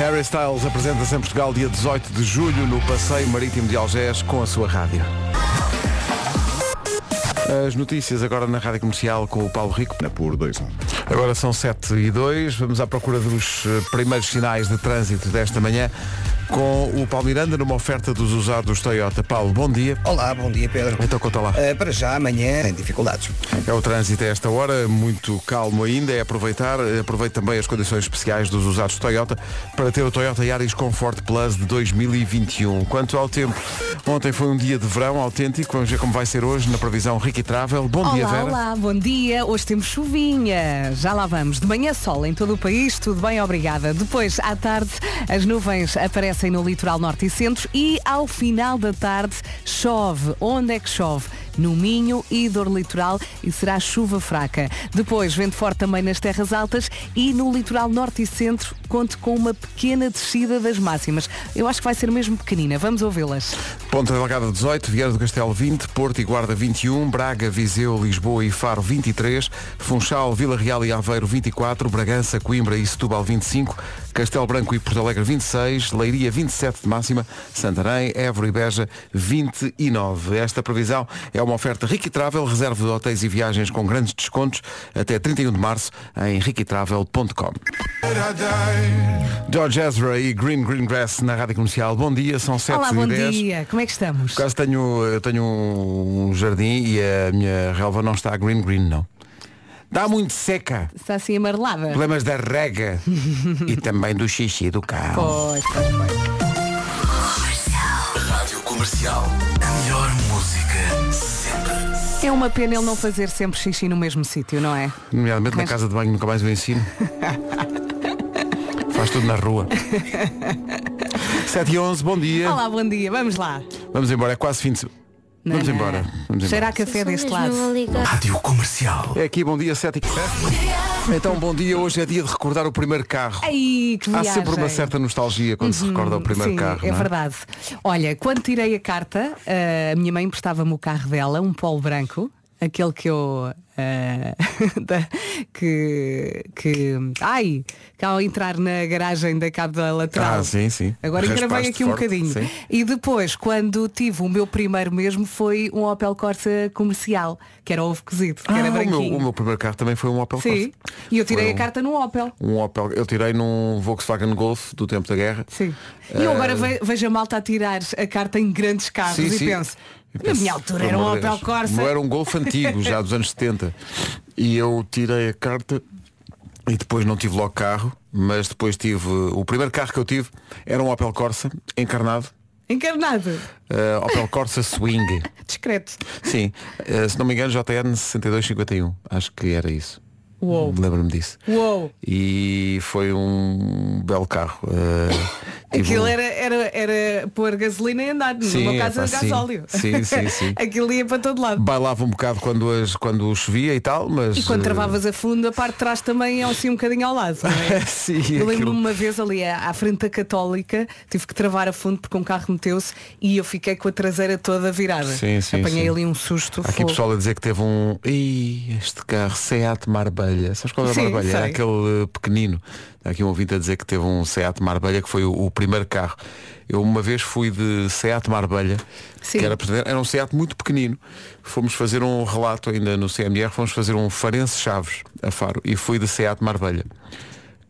Harry Styles apresenta-se em Portugal dia 18 de julho no Passeio Marítimo de Algés com a sua rádio. As notícias agora na Rádio Comercial com o Paulo Rico. Por dois Agora são 7 e 2, vamos à procura dos eh, primeiros sinais de trânsito desta manhã com o Paulo Miranda numa oferta dos usados Toyota. Paulo, bom dia. Olá, bom dia Pedro. Então conta lá. Uh, para já, amanhã tem dificuldades. É o trânsito a esta hora, muito calmo ainda, é aproveitar, aproveite também as condições especiais dos usados Toyota para ter o Toyota Yaris Comfort Plus de 2021. Quanto ao tempo, ontem foi um dia de verão autêntico, vamos ver como vai ser hoje na previsão Ricky Travel. Bom olá, dia, Vera. Olá, bom dia. Hoje temos chuvinha. Já lá vamos. De manhã sol em todo o país, tudo bem, obrigada. Depois, à tarde, as nuvens aparecem no litoral norte e centro e ao final da tarde chove. Onde é que chove? No Minho e Dor Litoral e será chuva fraca. Depois, vento forte também nas terras altas e no litoral norte e centro conte com uma pequena descida das máximas. Eu acho que vai ser mesmo pequenina. Vamos ouvi-las. Ponta Delgada 18, Vieira do Castelo 20, Porto e Guarda 21, Braga, Viseu, Lisboa e Faro 23, Funchal, Vila Real e Aveiro 24, Bragança, Coimbra e Setúbal 25, Castelo Branco e Porto Alegre 26, Leiria 27 de máxima, Santarém, Évora e Beja 29. Esta previsão é uma oferta Ricky Travel, reserva de hotéis e viagens com grandes descontos até 31 de março em riquitravel.com. George Ezra e Green Green Grass na Rádio Comercial. Bom dia, são 7 Olá, bom 10. dia. Como é que estamos? Por acaso tenho, eu tenho um jardim e a minha relva não está green green, não. Está muito seca. Está assim amarelada? Problemas da rega e também do xixi do carro. Pois, pois, pois. Comercial. A melhor música sempre. É uma pena ele não fazer sempre xixi no mesmo sítio, não é? Nomeadamente na Mas- casa de banho, nunca mais o ensino. Faz tudo na rua. 7 e 11, bom dia. Olá, bom dia. Vamos lá. Vamos embora, é quase fim de semana. Não, Vamos não. embora. Vamos a embora. café deste lado. Rádio Comercial. É aqui, bom dia, 7 e Então, bom dia, hoje é dia de recordar o primeiro carro. Ai, que Há sempre uma certa nostalgia quando se recorda o primeiro Sim, carro. é não verdade. Olha, quando tirei a carta, eh, a minha mãe emprestava-me o carro dela, um polo branco, aquele que eu. da- que, que. Ai! Que ao entrar na garagem da cabo da lateral. Ah, sim, sim. Agora gravei aqui um forte, bocadinho. sim. E depois, quando tive o meu primeiro mesmo, foi um Opel Corsa comercial, que era ovo cozido, que Ah, era o, meu, branquinho. o meu primeiro carro também foi um Opel Sim. Corsa. E eu tirei Foi a um- carta no Opel. Um Opel, eu tirei num Volkswagen Golf do tempo da guerra. Sim. E eu agora ve- vejo a malta a tirar a carta em grandes carros Sim, e sim. penso, na minha altura era um Opel Corsa. o meu era um Golf antigo, já dos anos 70. E eu tirei a carta e depois não tive logo carro, mas depois tive. O primeiro carro que eu tive era um Opel Corsa, encarnado. Encarnado. eh, Opel Corsa Swing. Discreto. Sim, eh, se não me engano, JN 6251. Acho que era isso. Uou. Lembro-me disso. Uou. E foi um belo carro. tive Aquilo um- era, era, era pôr gasolina e andar. Sim, no meu caso era sim. gasóleo. Sim, sim, sim. Aquilo ia para todo lado. Bailava um bocado quando, as, quando chovia e tal, mas. E quando eh, travavas a fundo, a parte de trás também é assim um bocadinho ao lado. não é? Sim, Eu aquilo- lembro-me uma vez ali à frente da Católica, tive que travar a fundo porque um carro meteu-se e eu fiquei com a traseira toda virada. Sim, sim, Apanhei sim. ali um susto. Há aqui fogo. pessoal a dizer que teve um. Ih, este carro, Seat Marbelha. Sabes qual é Sim, Marbelha? Era sei. aquele eh, pequenino. Há aqui um ouvinte a dizer que teve um Seat Marbelha, que foi o, o primeiro carro. Eu uma vez fui de Seat Marbelha, Sim. que era, era um Seat muito pequenino. Fomos fazer um relato ainda no CMR, fomos fazer um Farense Chaves a Faro e fui de Seat Marbelha.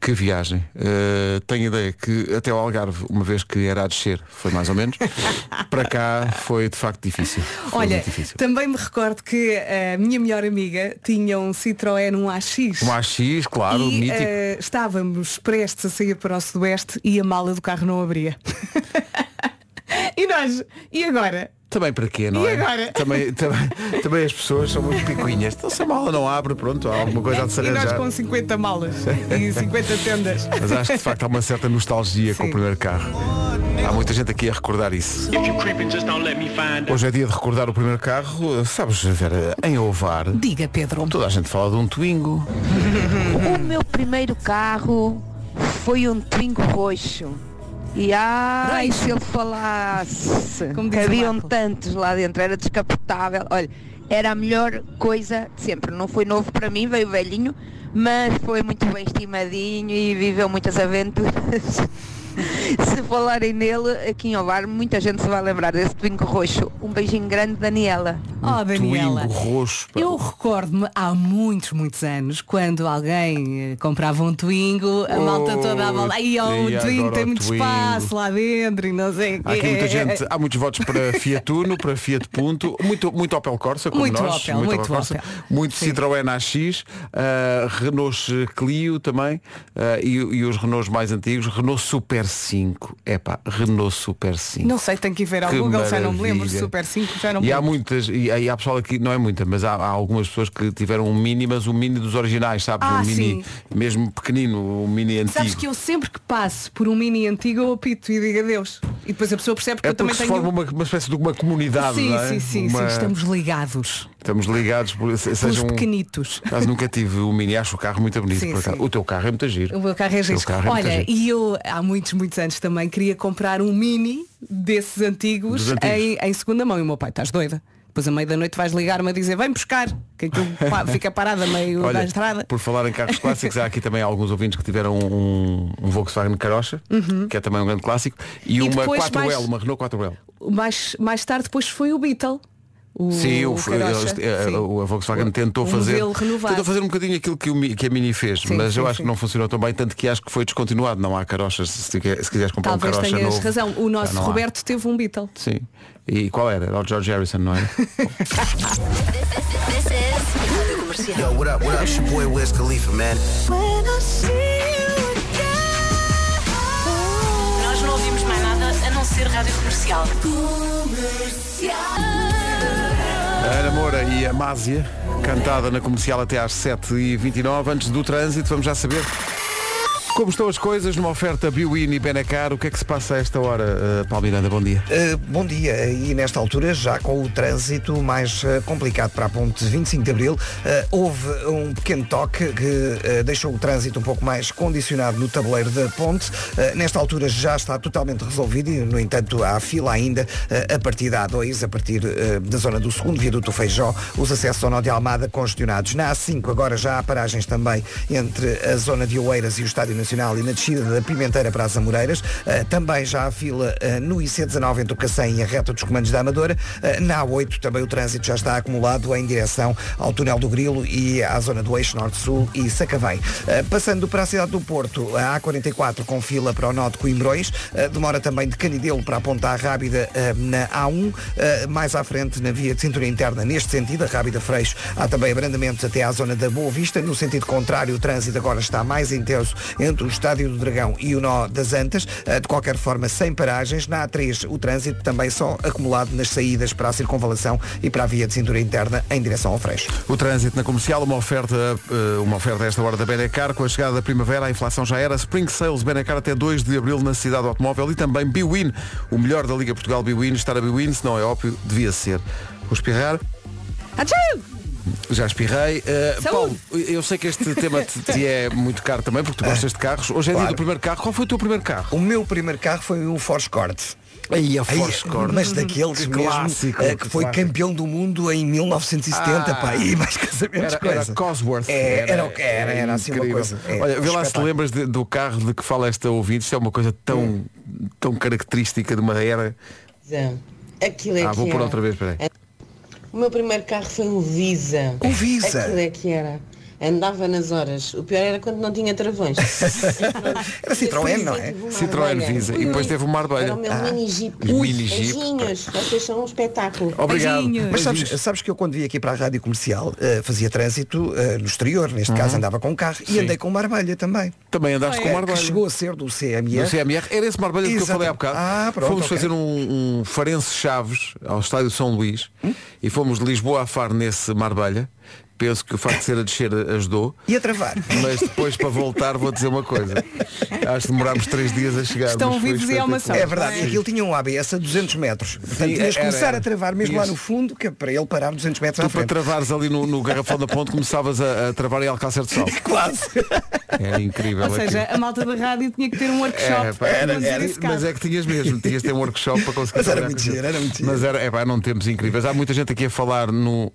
Que viagem. Uh, tenho ideia que até ao Algarve, uma vez que era a descer, foi mais ou menos, para cá foi de facto difícil. Foi Olha, difícil. também me recordo que a minha melhor amiga tinha um Citroën, um AX. Um AX, claro, e mítico. eh, estávamos prestes a sair para o Sudoeste e a mala do carro não abria. e nós, e agora? Também para quê, não E é? agora? Também, também, também as pessoas são muito picuinhas. Então se a mala não abre, pronto, há alguma coisa a de se E nós arranjar. com 50 malas e 50 tendas. Mas acho que de facto há uma certa nostalgia com o Sim. primeiro carro. Há muita gente aqui a recordar isso. Hoje é dia de recordar o primeiro carro. Sabes, Vera, em Ovar, Diga, Pedro. toda a gente fala de um Twingo. O meu primeiro carro foi um Twingo roxo. E ai, se ele falasse Como haviam tantos lá dentro, era descapotável. Olha, era a melhor coisa de sempre. Não foi novo para mim, veio velhinho, mas foi muito bem estimadinho e viveu muitas aventuras. Se falarem nele, aqui em Ovar, muita gente se vai lembrar desse Twingo roxo. Um beijinho grande, Daniela. Oh, Daniela. Twingo roxo. pá. Eu recordo-me há muitos, muitos anos, quando alguém eh, comprava um Twingo, a malta toda a volta, ai, ó, o e Twingo tem o muito Twingo." espaço lá dentro e não sei o Há muita gente, há muitos votos para Fiat Uno, para Fiat Punto, muito, muito Opel Corsa, como Muito nós, Opel, muito Corsa, Opel. muito Sim. Citroën AX, uh, Renault Clio também, uh, e, e os Renaults mais antigos, Renault Super 5. Epá, Renault Super 5. Não sei, tenho que ir ver ao Que Google, já não me lembro, maravilha. Super 5, já não me E há lembro. muitas, e aí há pessoal aqui, não é muita, mas há, há algumas pessoas que tiveram um mini, mas o mini dos originais, sabes? Ah, um mini sim. mesmo pequenino, um mini antigo. Sabes que eu sempre que passo por um mini antigo eu apito e digo adeus. E depois a pessoa percebe que é eu também se tenho. forma uma, uma espécie de uma comunidade, Sim, é? sim, sim, Uma- sim, estamos ligados. Estamos ligados por se- Pelos seja um. pequenitos. Mas nunca tive o mini, acho o carro muito bonito. Sim, sim. O teu carro é muito giro. O meu carro é giro. carro é Olha, giro. e eu há muitos, muitos anos também queria comprar um mini desses antigos, antigos. Em, em segunda mão. E o meu pai, estás doida? Depois à meia da noite vais ligar-me a dizer, vem buscar, que aquilo fica parado a meio da Olha, estrada. por falar em carros clássicos, há aqui também alguns ouvintes que tiveram um, um Volkswagen Carocha, que é também um grande clássico, e, Uhum. E uma depois 4L, mais- uma Renault 4L. Mais, mais tarde depois foi o Beetle. O, Sim, o, eh, sim. o- a Volkswagen tentou fazer tentou fazer um bocadinho aquilo que, o que a Mini fez, Sim, mas eu sim, acho sim. que não funcionou tão bem, tanto que acho que foi descontinuado. Não há carochas, se, se quiseres comprar Talvez um carocha tenhas novo. razão. O nosso não há. Roberto teve um Beetle. Sim. E qual era? Era o George Harrison, não é? Yo, what up? What up? It's your boy Wiz Khalifa, man. Nós não ouvimos mais nada a não ser rádio comercial. A Ana Moura e a cantada na comercial até às 7h29. Antes do trânsito, vamos já saber como estão as coisas numa oferta Biwin e Benacar. O que é que se passa a esta hora, uh, Paulo Miranda? Bom dia. Uh, bom dia. E nesta altura, já com o trânsito mais uh, complicado para a ponte 25 de Abril, houve um pequeno toque que deixou o trânsito um pouco mais condicionado no tabuleiro da ponte. Nesta altura já está totalmente resolvido e, no entanto, há fila ainda a partir da A2, a partir da zona do segundo viaduto Feijó, os acessos ao nó de Almada congestionados. Na A5 agora já há paragens também entre a zona de Oeiras e o Estádio Nacional e na descida da Pimenteira para as Amoreiras. Uh, também já há fila uh, no IC19 entre o Cacém e a reta dos comandos da Amadora. Uh, na A8 também o trânsito já está acumulado em direção ao túnel do Grilo e à zona do Eixo Norte-Sul e Sacavém. Passando para a cidade do Porto, a A44 com fila para o nó de Coimbrões. Demora também de Canidelo para a Ponta Rábida na A1. Uh, mais à frente na via de cintura interna neste sentido, a Rábida Freixo. Há também abrandamentos até à zona da Boa Vista. No sentido contrário, o trânsito agora está mais intenso entre o Estádio do Dragão e o nó das Antas. Uh, de qualquer forma, sem paragens. Na A3, o trânsito também só acumulado nas saídas para a circunvalação e para a via de cintura interna em direção ao Freixo. O trânsito na comercial, uma oferta, uh, uma oferta a esta hora da Benacar. Com a chegada da primavera, a inflação já era. Spring Sales Benacar até 2 de abril na cidade do automóvel e também Biwin, o melhor da Liga Portugal Biwin. Estar a Biwin, se não é óbvio, devia ser. Vou espirrar. Atchau! Já espirrei. Uh. Paulo, eu sei que este tema te, te é muito caro também, porque tu gostas de carros. Hoje é dia Claro. do primeiro carro. Qual foi o teu primeiro carro? O meu primeiro carro foi um Force Corte. Aí a Force Cord. mas daqueles Que mesmo clássico, eh, que foi clássico. campeão do mundo em 1970 Ah. pá, e mais casamentos Era, era coisa. Cosworth. É, era o que era, era assim uma incrível. coisa. É, Olha, vê lá se te lembras de- do carro de que fala esta ouvinte. Isto é uma coisa tão, tão característica de uma era. Aquilo é Ah, que vou pôr era. outra vez, peraí. O meu primeiro carro foi um Visa. Um Visa? Aquilo é que era. Andava nas horas. O pior era quando não tinha travões. Era Citroën, não é? Citroën. Visa. E depois teve uma Arbelia. Era o meu Ah. mini jeep. Mini Jeep. Beijinhos. Vocês são um espetáculo. Obrigado. Beijinhos. Mas sabes, sabes que eu quando vim aqui para a rádio comercial eh, fazia trânsito eh, no exterior, neste Uhum. caso andava com um carro e andei com uma armalha também. Também andaste com uma que Arbelia. chegou a ser do CMR. No CMR, era esse Marbelha que eu falei há bocado. Ah, pronto, fomos ok. fazer um, um Farense Chaves ao estádio São Luís Hum? e fomos de Lisboa a Faro nesse Marbelha. Penso que o facto de ser a descer ajudou. E a travar. Mas depois para voltar vou dizer uma coisa. Acho que demorámos três dias a chegar. Estão vivos e é uma só. É verdade, e aquilo tinha um ABS a 200 metros. Portanto, tinhas que começar a travar mesmo lá Tinhas- no fundo, que é para ele parar 200 metros à Tu para frente. travares ali no, no garrafão da ponte começavas a, a travar em Alcácer de Sal. Quase. Era incrível. Ou seja, aquilo. a malta da rádio tinha que ter um workshop Era, pá, para era- era- mas é que tinhas mesmo, tinhas de ter um workshop para conseguir Mas era trabalhar muito giro, era muito giro. Mas era, é, pá, não tempos incríveis. Há muita gente aqui a falar no.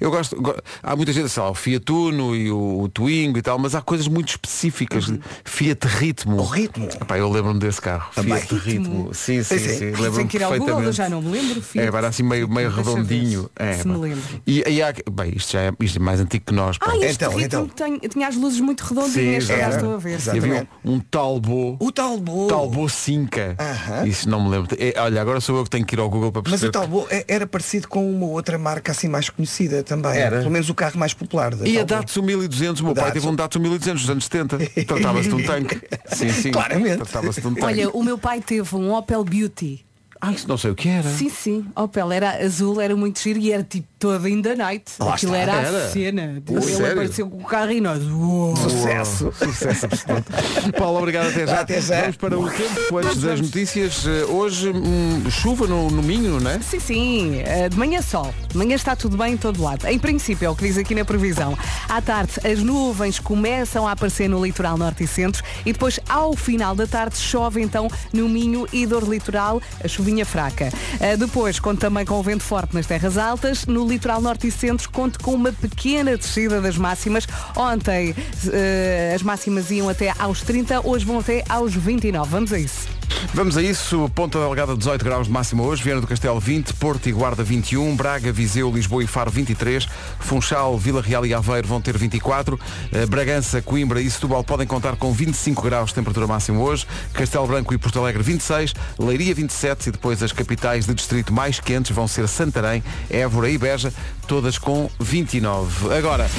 Eu gosto, go- há muita gente, sei lá, o Fiat Uno e o, o Twingo e tal, mas há coisas muito específicas. Fiat Ritmo. O ritmo. Epá, eu lembro-me desse carro. Também. Fiat Ritmo. Sim, sim, Sim, sim. sim. Lembro-me Tem que ir ao Google, eu perfeitamente. já não me lembro. Fiat. É, era assim meio, meio Deixa redondinho. se- É, se me lembro. E, e há, bem, isto já é, isto é mais antigo que nós. pá. Ah, este Então, ritmo então. tem- tinha as luzes muito redondinhas, Sim, já estou a ver. Exatamente. havia um, um Talbot. O Talbot. Talbot Cinca. Aham. Isso não me lembro. É, olha, agora sou eu que tenho que ir ao Google para Mas perceber. o Talbot é- era parecido com uma outra marca assim mais conhecida também. Era. Pelo menos o carro mais popular. da E a. Datsun 1200, o meu pai teve um Datsun 1200 nos anos 70. Tratava-se de um tanque. Sim, sim. Claramente. Tratava-se de um tanque. Olha, o meu pai teve um Opel Beauty. Ah, isso não sei o que era. Sim, sim. Opel era azul, era muito giro e era tipo toda in the night. Lá Aquilo está. era, Era? a cena. Oh, Ele sério? apareceu com o carro e nós. uou. Sucesso. Sucesso absoluto. Paulo, obrigado até já. Até já. Vamos para o tempo antes das notícias. Eh, Hoje, hum, chuva no, no Minho, não é? Sim, sim. Eh, De manhã sol. De manhã está tudo bem em todo lado. Em princípio, é o que diz aqui na previsão. À tarde, as nuvens começam a aparecer no litoral norte e centro e depois, ao final da tarde, chove então no Minho e dor litoral, a chuvinha fraca. Eh, Depois, conto também com o vento forte nas terras altas. No litoral norte e centro, conto com uma pequena descida das máximas. Ontem, eh, as máximas iam até aos 30, hoje vão até aos 29. Vamos a isso. Vamos a isso. Ponta Delgada 18 graus de máxima hoje. Viana do Castelo 20. Porto e Guarda 21. Braga, Viseu, Lisboa e Faro 23. Funchal, Vila Real e Aveiro vão ter 24. Eh, Bragança, Coimbra e Setúbal podem contar com 25 graus de temperatura máxima hoje. Castelo Branco e Porto Alegre 26. Leiria 27 e depois as capitais de distrito mais quentes vão ser Santarém, Évora e Beja, todas com 29. Agora,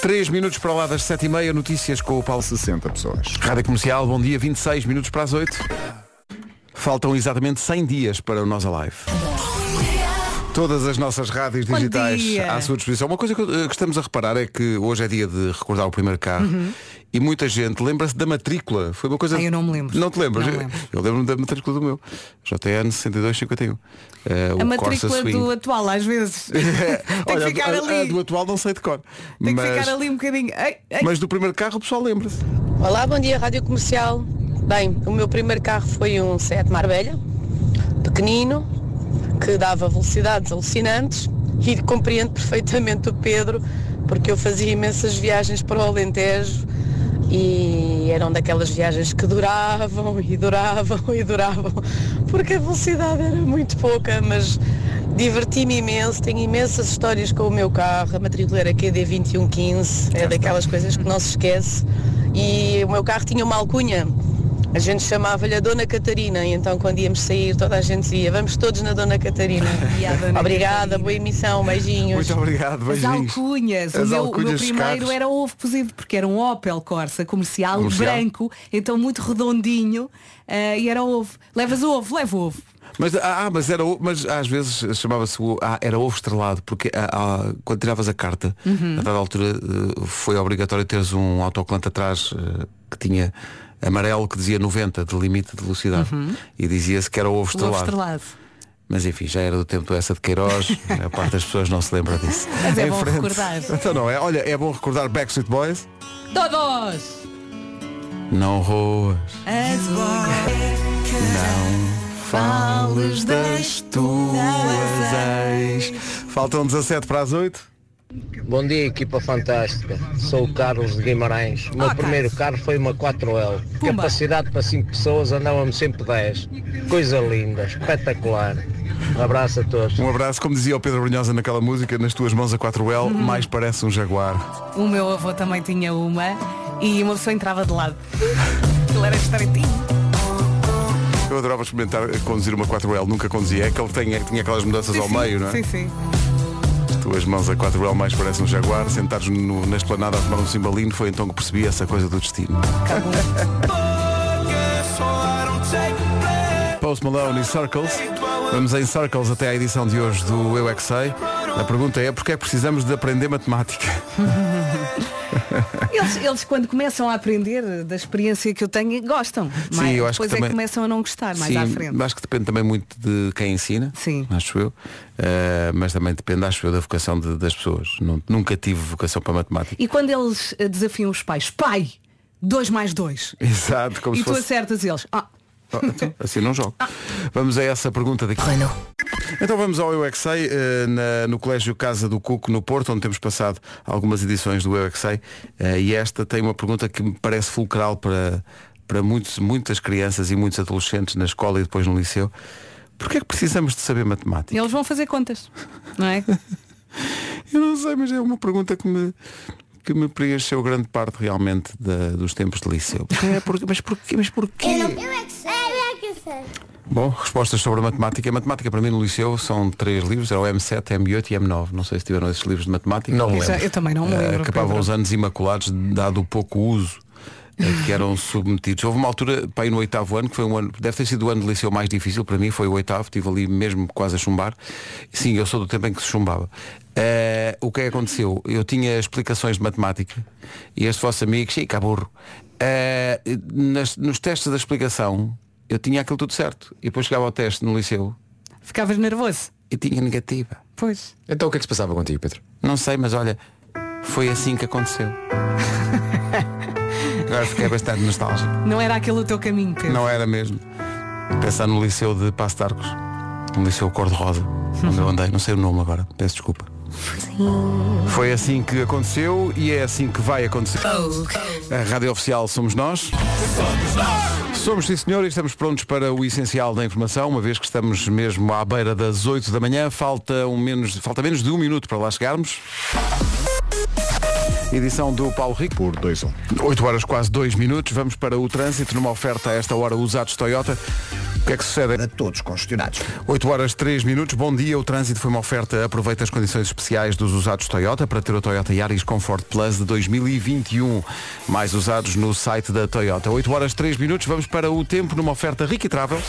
3 minutos para lá das 7h30, notícias com o Paulo 60 pessoas. Rádio Comercial, bom dia, 26 minutos para as 8. Faltam exatamente 100 dias para o Nós Alive. Todas as nossas rádios Bom digitais dia. à sua disposição. Uma coisa que, eh, que estamos a reparar é que hoje é dia de recordar o primeiro carro e muita gente lembra-se da matrícula. Foi uma coisa. Uhum. Ah, eu não me lembro. Não te lembras? Não lembro. Eu lembro-me da matrícula do meu. JN 6251. Eh, o A matrícula do atual, às vezes. Tem Olha, que ficar a- ali. a do atual não sei de cor. Tem que mas, ficar ali um bocadinho. Ei, ei. mas do primeiro carro o pessoal lembra-se. Olá, bom dia, Rádio Comercial. Bem, o meu primeiro carro foi um Seat Marbella, pequenino, que dava velocidades alucinantes e compreendo perfeitamente o Pedro, porque eu fazia imensas viagens para o Alentejo e eram daquelas viagens que duravam e duravam e duravam, porque a velocidade era muito pouca, mas diverti-me imenso, tenho imensas histórias com o meu carro, a matrícula era QD2115, é daquelas coisas que não se esquece. E o meu carro tinha uma alcunha, a gente chamava-lhe a Dona Catarina, e então quando íamos sair toda a gente dizia, vamos todos na Dona Catarina. E a Dona Obrigada, Catarina. boa emissão, beijinhos. Muito obrigado, As beijinhos. alcunhas. As o, meu, o alcunhas meu dos primeiro carros. era ovo cozido, porque era um Opel Corsa comercial, Comercial. branco, então muito redondinho, eh, e era ovo. Levas o ovo, leva o ovo. Mas, ah, mas era o- mas às vezes chamava-se o- ah, era ovo estrelado, porque ah, ah, quando tiravas a carta, Uhum. a dada altura eh, foi obrigatório teres um autocolante atrás eh, que tinha amarelo que dizia 90 de limite de velocidade. E dizia-se que era ovo Uhum. O ovo estrelado. estrelado. Mas enfim, já era do tempo essa de Queiroz, a parte das pessoas não se lembra disso. Mas é Em bom frente. recordar. Então não é? Olha, é bom recordar Backstreet Boys. Todos! Não roas, As não fales das tuas ex. Faltam 17 para as 8. Bom dia, equipa fantástica. Sou o Carlos de Guimarães. O meu Ah, primeiro carro foi uma 4L. Pumba. Capacidade para 5 pessoas, andávamos sempre 10. Coisa linda, espetacular. Um abraço a todos. Um abraço, como dizia o Pedro Brunhosa naquela música, nas tuas mãos a 4L, mais parece um jaguar. O meu avô também tinha uma e uma pessoa entrava de lado. Aquilo era estreitinho. Eu adorava experimentar conduzir uma 4L, nunca conduzia. É que ele tinha, tinha aquelas mudanças Sim, ao sim. meio, não é? Sim, sim. As mãos a 4L mais parece um jaguar, sentados no- na esplanada a tomar um cimbalino, foi então que percebi essa coisa do destino. Post Malone e Circles. Vamos em Circles até à edição de hoje do Eu é. A pergunta é porquê é que precisamos de aprender matemática? Eles, eles quando começam a aprender da experiência que eu tenho, gostam. Sim, mas eu acho que depois é também- que começam a não gostar mais Sim, à frente. acho que depende também muito de quem ensina, Sim. acho eu. Uh, mas também depende, acho eu, da vocação de- das pessoas. Nunca tive vocação para matemática. E quando eles eh, desafiam os pais, pai, 2 mais 2. Exato, como E se tu fosse. acertas eles. Ah, Oh, então, assim não jogo. Vamos a essa pergunta daqui. Então vamos ao Eu é Que Sei, eh, na- no Colégio Casa do Cuco, no Porto, onde temos passado algumas edições do Eu é Que Sei. Eh, e esta tem uma pergunta que me parece fulcral para, para muitos, muitas crianças e muitos adolescentes na escola e depois no liceu. Porquê é que precisamos de saber matemática? Eles vão fazer contas, não é? Eu não sei, mas é uma pergunta que me, que me preencheu grande parte realmente da- dos tempos de liceu. É, por- mas porquê? Mas porquê? Eu é que sei, eu é que sei. Bom, respostas sobre a matemática. A matemática para mim no liceu são três livros, era o M7, M8 e M9. Não sei se tiveram esses livros de matemática. Não me já- lembro. eu também não me Eh, lembro. acabavam Pedro. os anos imaculados, dado o pouco uso eh, que eram submetidos. Houve uma altura, para ir no oitavo ano, que foi um ano, deve ter sido o ano de liceu mais difícil para mim, foi o oitavo, estive ali mesmo quase a chumbar. Sim, eu sou do tempo em que se chumbava. Eh, o que é que aconteceu? Eu tinha explicações de matemática e este vosso amigo, chica burro, eh, nas- nos testes da explicação eu tinha aquilo tudo certo. E depois chegava ao teste no liceu Ficavas nervoso? e tinha negativa. Pois. Então o que é que se passava contigo, Pedro? Não sei, mas olha, foi assim que aconteceu. Agora fiquei bastante nostálgico. Não era aquele o teu caminho, Pedro. Não era mesmo. Pensar no liceu de Passo de Arcos. Um liceu cor-de-rosa. Onde eu andei, não sei o nome agora. Peço desculpa. Foi assim que aconteceu e é assim que vai acontecer. A rádio oficial somos nós. Somos sim senhor e estamos prontos para o essencial da informação, uma vez que estamos mesmo à beira das 8 da manhã, falta, um menos, falta menos de um minuto para lá chegarmos. Edição do Paulo Rico. Por 2-1. 8 horas quase 2 minutos, vamos para o trânsito numa oferta a esta hora usados Toyota. O que é que sucede? A todos congestionados. 8 horas 3 minutos, bom dia, o trânsito foi uma oferta, aproveita as condições especiais dos usados Toyota para ter o Toyota Yaris Comfort Plus de 2021, mais usados no site da Toyota. 8 horas 3 minutos, vamos para o tempo numa oferta Ricky Travel.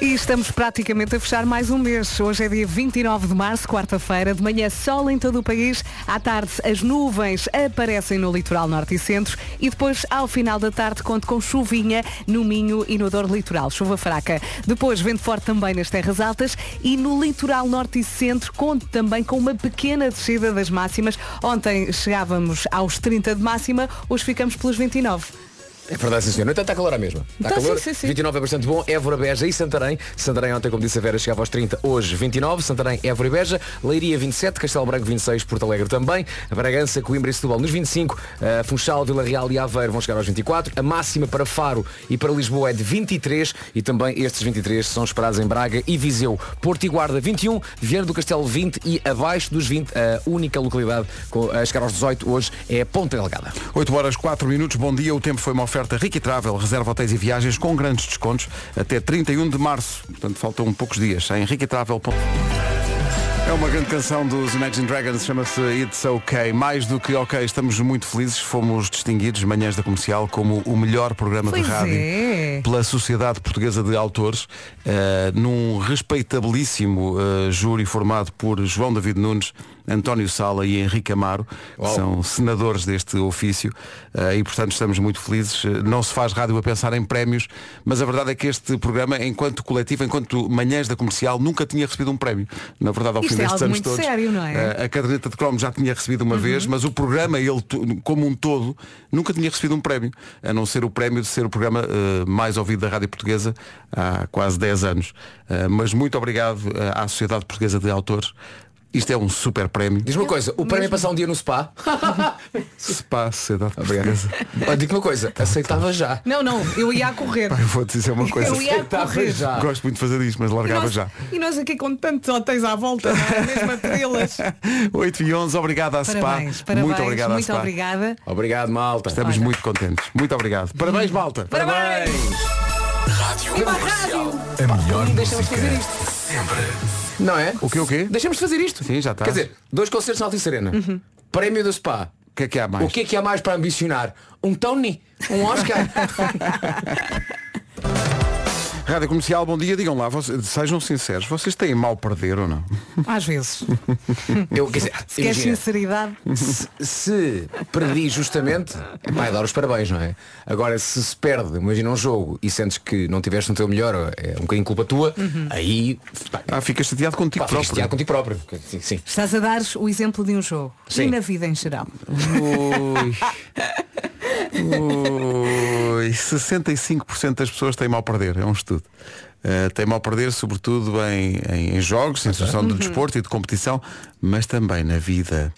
E estamos praticamente a fechar mais um mês. Hoje é dia 29 de março, quarta-feira, de manhã sol em todo o país. À tarde as nuvens aparecem no litoral norte e centro e depois ao final da tarde conto com chuvinha no Minho e no Dor Litoral, chuva fraca. Depois vento forte também nas terras altas e no litoral norte e centro conto também com uma pequena descida das máximas. Ontem chegávamos aos 30 de máxima, hoje ficamos pelos 29. É verdade, sim senhor. No entanto, está calor à mesma. Está Tá, calor. sim, sim, sim. 29 é bastante bom. Évora, Beja e Santarém. Santarém ontem, como disse a Vera, chegava aos 30. Hoje 29. Santarém, Évora e Beja. Leiria 27. Castelo Branco 26. Porto Alegre também. Bragança, Coimbra e Setúbal nos 25. Uh, Funchal, Vila Real e Aveiro vão chegar aos 24. A máxima para Faro e para Lisboa é de 23. E também estes 23 são esperados em Braga e Viseu. Porto e Guarda 21. Viana do Castelo 20. E abaixo dos 20, a única localidade a chegar aos 18 hoje é Ponta Delgada. 8 horas 4 minutos, bom dia. O tempo foi uma oferta Ricky Travel, reserva hotéis e viagens com grandes descontos até 31 de março. Portanto, faltam poucos dias em riquitravel.com. É uma grande canção dos Imagine Dragons, chama-se It's OK. Mais do que OK, estamos muito felizes. Fomos distinguidos, manhãs da comercial, como o melhor programa Pois de rádio é. pela Sociedade Portuguesa de Autores, eh, num respeitabilíssimo eh, júri formado por João David Nunes, António Sala e Henrique Amaro, que Uau. são senadores deste ofício, eh, e portanto estamos muito felizes. Eh, Não se faz rádio a pensar em prémios, mas a verdade é que este programa, enquanto coletivo, enquanto manhãs da comercial, nunca tinha recebido um prémio. Na verdade, ao Isto fim é destes anos todos. sério, não é? eh, a caderneta de cromo já tinha recebido uma Uhum. vez, mas o programa, ele como um todo, nunca tinha recebido um prémio, a não ser o prémio de ser o programa eh, mais ouvido da Rádio Portuguesa há quase 10 anos. Mas muito obrigado à Sociedade Portuguesa de Autores. Isto é um super prémio. Diz uma coisa, o prémio é passar um dia no spa. Spa, Obrigado. Portuguesa. Olha, digo uma coisa, aceitava já. Não, não, eu ia a correr. Eu vou-te dizer uma coisa. Eu ia a correr. já. Gosto muito de fazer isto, mas E largava nós, já. e nós aqui com tantos hotéis à volta, não é? mesmo a pedi-las. 8 e 11, obrigado à Parabéns, SPA. parabéns, muito obrigado à muito SPA. obrigada. Obrigado, malta. Estamos Olha. muito contentes. Muito obrigado. Parabéns, malta. Parabéns! Rádio Comercial. A melhor Deixamos de fazer música. isto. Sempre. Não é? O quê, o quê? Deixamos de fazer isto. Sim, já está. Quer dizer, dois concertos na Altice Serena. Prémio do spa. O que é que há mais? O que é que há mais para ambicionar? Um Tony? Um Oscar? Rádio Comercial, bom dia. Digam lá, vocês, sejam sinceros, vocês têm mal perder ou não? Às vezes. Eu, quer dizer, Se imagina, sinceridade. se, se perdi justamente, é pá, é dar os parabéns, não é? Agora, se se perde, imagina um jogo e sentes que não tiveste no teu melhor, é um bocadinho culpa tua, aí pá, Ah, ficas chateado contigo pá, ficas próprio. chateado contigo próprio. Sim, sim. Estás a dar o exemplo de um jogo. Sim. E na vida em geral. Ui. Ui. 65% das pessoas têm mal perder, é um estudo. Uh, tem mal perder, sobretudo em, em, em jogos, em instrução do Uhum. desporto e de competição, mas também na vida.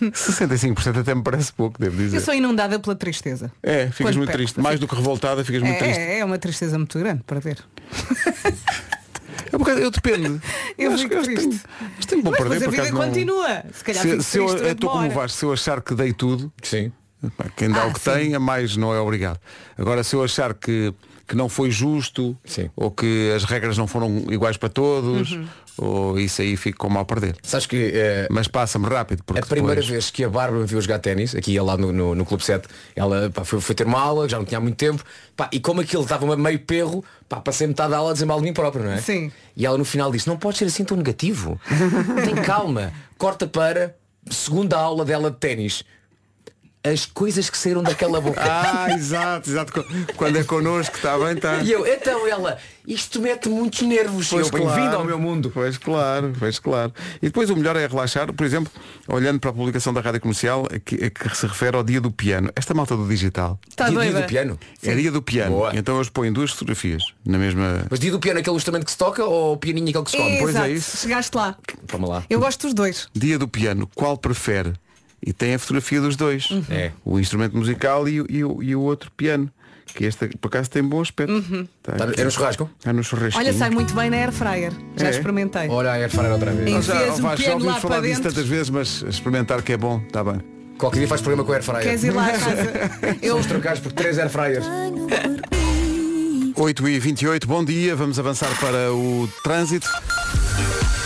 65% até me parece pouco, devo dizer. Eu sou inundada pela tristeza. É, ficas Quando muito perco, triste. Mais do que revoltada, ficas muito triste. É, é uma tristeza muito grande perder. É um bocado- eu dependo. Eu acho que triste. Tenho, mas tenho bom Mas perder, depois a vida não- continua. Se calhar se, fico se eu triste eu estou como. Vasco, se eu achar que dei tudo, Sim. Quem dá Ah, o que sim. tem, a mais não é obrigado. Agora se eu achar que, que não foi justo, Sim. ou que as regras não foram iguais para todos, Uhum. ou isso aí fico com mal a perder. Sabes que eh, Mas passa-me rápido, porque a primeira depois... vez que a Bárbara me viu jogar ténis, aqui lá no, no, no Clube 7, ela pá, foi, foi ter uma aula, já não tinha há muito tempo, pá, e como aquilo estava meio perro, pá, passei metade da aula a dizer mal de mim próprio, não é? Sim. E ela no final disse, não pode ser assim tão negativo. Tem calma. Corta para segunda aula dela de ténis. As coisas que saíram daquela boca. Ah, exato, exato. Quando é connosco, está bem, está. E eu, então ela, isto mete muitos nervos. E eu, bem-vindo ao meu mundo. Pois claro, pois claro. E depois o melhor é relaxar, por exemplo, olhando para a publicação da Rádio Comercial que, que se refere ao dia do piano. Esta malta do digital. Está dia, dia do piano. É dia do piano. Boa. Então eles põem duas fotografias na mesma. Mas dia do piano é aquele instrumento que se toca ou o pianinho é aquele que se come? Pois é isso. Chegaste lá. Toma lá. Eu gosto dos dois. Dia do piano, qual prefere? E tem a fotografia dos dois. É. O instrumento musical e, o- e e o outro piano. Que este por acaso tem bom aspecto. Está Tá aqui. é no churrasco? Está no churrasco. Olha, sai muito bem na Air Fryer. Já É? experimentei. Olha a Airfryer outra vez. Em- Nós já, Enfias o Vasco, já piano ouvimos falar disso dentro. tantas vezes, mas experimentar que é bom, está bem. Qualquer dia faz programa com a Airfryer. Queres ir lá a casa? Eu Vamos trocar por 3 Airfryers. 8 e 28 bom dia, vamos avançar para o trânsito.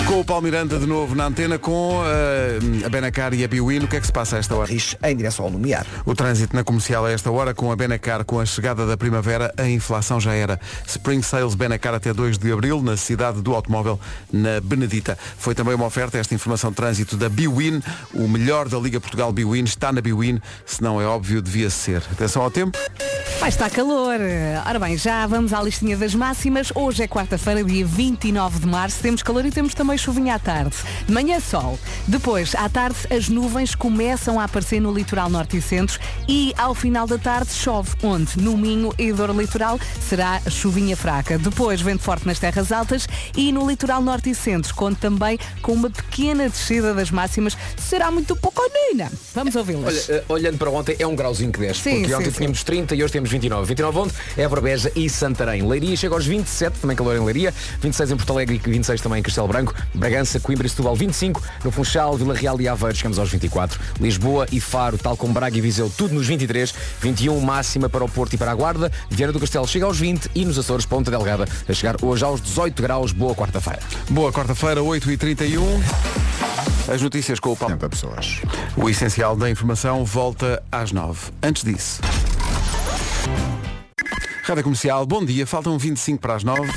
Com o Paulo Miranda de novo na antena com eh, a Benacar e a Biwin. O que é que se passa a esta hora? Em direção ao Lumiar. O trânsito na comercial a esta hora com a Benacar, com a chegada da primavera, a inflação já era. Spring Sales Benacar até 2 de abril, na cidade do automóvel, na Benedita. Foi também uma oferta, esta informação de trânsito da Biwin. O melhor da Liga Portugal Biwin está na Biwin, se não é óbvio, devia ser. Atenção ao tempo. Vai estar calor. Ora bem, já vamos à listinha das máximas. Hoje é quarta-feira, dia 29 de março. Temos calor e temos também chuvinha à tarde. De manhã sol. Depois, à tarde, as nuvens começam a aparecer no litoral norte e centro e ao final da tarde chove. Onde? No Minho e Dor Litoral será chuvinha fraca. Depois, vento forte nas terras altas e no litoral norte e centro, conto também com uma pequena descida das máximas. Será muito pequenina. Vamos ouvi-las. Olha, eh, olhando para ontem, é um grauzinho que desce. Sim, porque sim, ontem sim. tínhamos 30 e hoje temos 29. 29 onde? Évora Beja e Santarém. Leiria chega aos 27, também calor em Leiria. 26 em Porto Alegre e 26 também em Castelo Branco. Bragança, Coimbra e Setúbal 25. No Funchal, Vila Real e Aveiro chegamos aos 24. Lisboa e Faro, tal como Braga e Viseu, tudo nos 23. 21 máxima para o Porto e para a Guarda. Viana do Castelo chega aos 20 e nos Açores, Ponta Delgada, a chegar hoje aos 18 graus. Boa quarta-feira. Boa quarta-feira, 8h31. As notícias com o Paulo. pessoas. O essencial da informação volta às 9. Antes disso. Rádio Comercial, bom dia. Faltam 25 para as 9.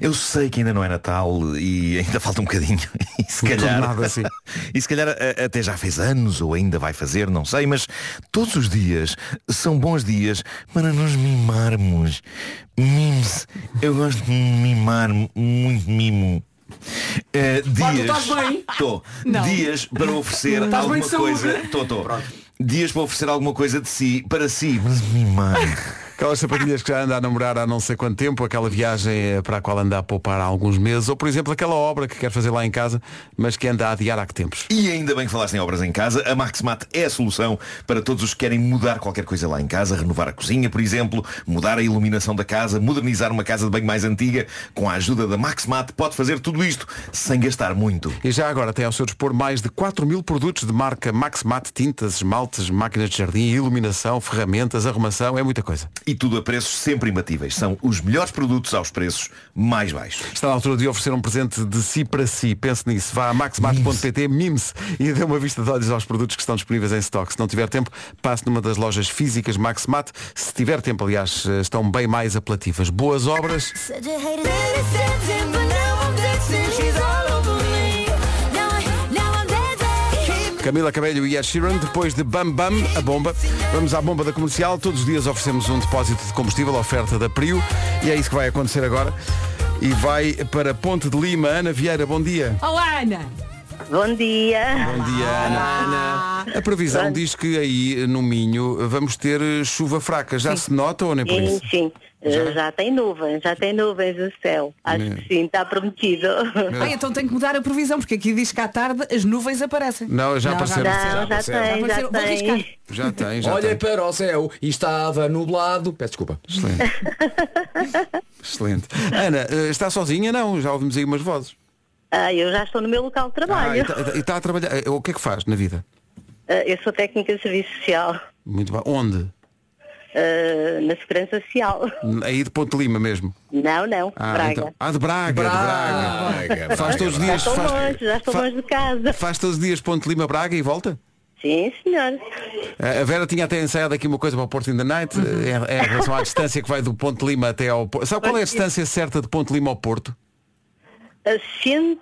Eu sei que ainda não é Natal e ainda falta um bocadinho. E se calhar, nada assim. e se calhar a- até já fez anos ou ainda vai fazer, não sei, mas todos os dias são bons dias para nos mimarmos. Mimos. Eu gosto de mimar, muito mimo. Eh, dias. estás bem? Tô. Dias para oferecer alguma coisa. Tô, tô. Dias para oferecer alguma coisa de si, para si, mas mimar. Aquelas sapatilhas que já anda a namorar há não sei quanto tempo, aquela viagem eh, para a qual anda a poupar há alguns meses, ou por exemplo aquela obra que quer fazer lá em casa, mas que anda a adiar há que tempos. E ainda bem que falaste em obras em casa, a Maxmat é a solução para todos os que querem mudar qualquer coisa lá em casa, renovar a cozinha, por exemplo, mudar a iluminação da casa, modernizar uma casa de banho mais antiga. Com a ajuda da Maxmat pode fazer tudo isto sem gastar muito. E já agora tem ao seu dispor mais de 4 mil produtos de marca Maxmat, tintas, esmaltes, máquinas de jardim, iluminação, ferramentas, arrumação, é muita coisa. E tudo a preços sempre imbatíveis. São os melhores produtos aos preços mais baixos. Está na altura de oferecer um presente de si para si. Pense nisso. Vá a maxmat.pt, mime-se e dê uma vista de olhos aos produtos que estão disponíveis em stock. Se não tiver tempo, passe numa das lojas físicas Maxmat. Se tiver tempo, aliás, eh, estão bem mais apelativas. Boas obras. Camila Cabelho e Ed Sheeran, depois de Bam Bam, a bomba. Vamos à bomba da comercial. Todos os dias oferecemos um depósito de combustível, oferta da Prio. E é isso que vai acontecer agora. E vai para Ponte de Lima. Ana Vieira, bom dia. Olá, Ana. Bom dia. Bom dia, Ana. A previsão diz que aí no Minho vamos ter chuva fraca. Já se nota ou nem por Sim, isso? sim. Já? já tem nuvens, já tem nuvens no céu. Acho que sim, está prometido. Ah, então tem que mudar a previsão, porque aqui diz que à tarde as nuvens aparecem. Não, já apareceram. Já, apareceram. tem, já tem. Já tem, já Olhei tem. para o céu e estava nublado. Peço desculpa. Excelente. Excelente. Ana, eh, está sozinha? Não, já ouvimos aí umas vozes. Ah, eu já estou no meu local de Ah, e trabalho. está- e está a trabalhar. Eh, O que é que faz na vida? Ah, eu sou técnica de serviço social Muito bem. Onde? Ah, na Segurança Social. Aí de Ponte Lima mesmo. Não, não, Ah, Braga. então- ah, de Braga, de Braga. Braga, Faz todos os Já dias. estou Faz, longe, já estou fa- longe de casa. faz todos os dias Ponte Lima Braga e volta? Sim, senhor. Eh, A Vera tinha até ensaiado aqui uma coisa para o Porto in the Night Uhum. eh, em, em relação à distância que vai do Ponte Lima até ao Porto. Sabe qual é a distância certa de Ponte Lima ao Porto? Ah, Cento...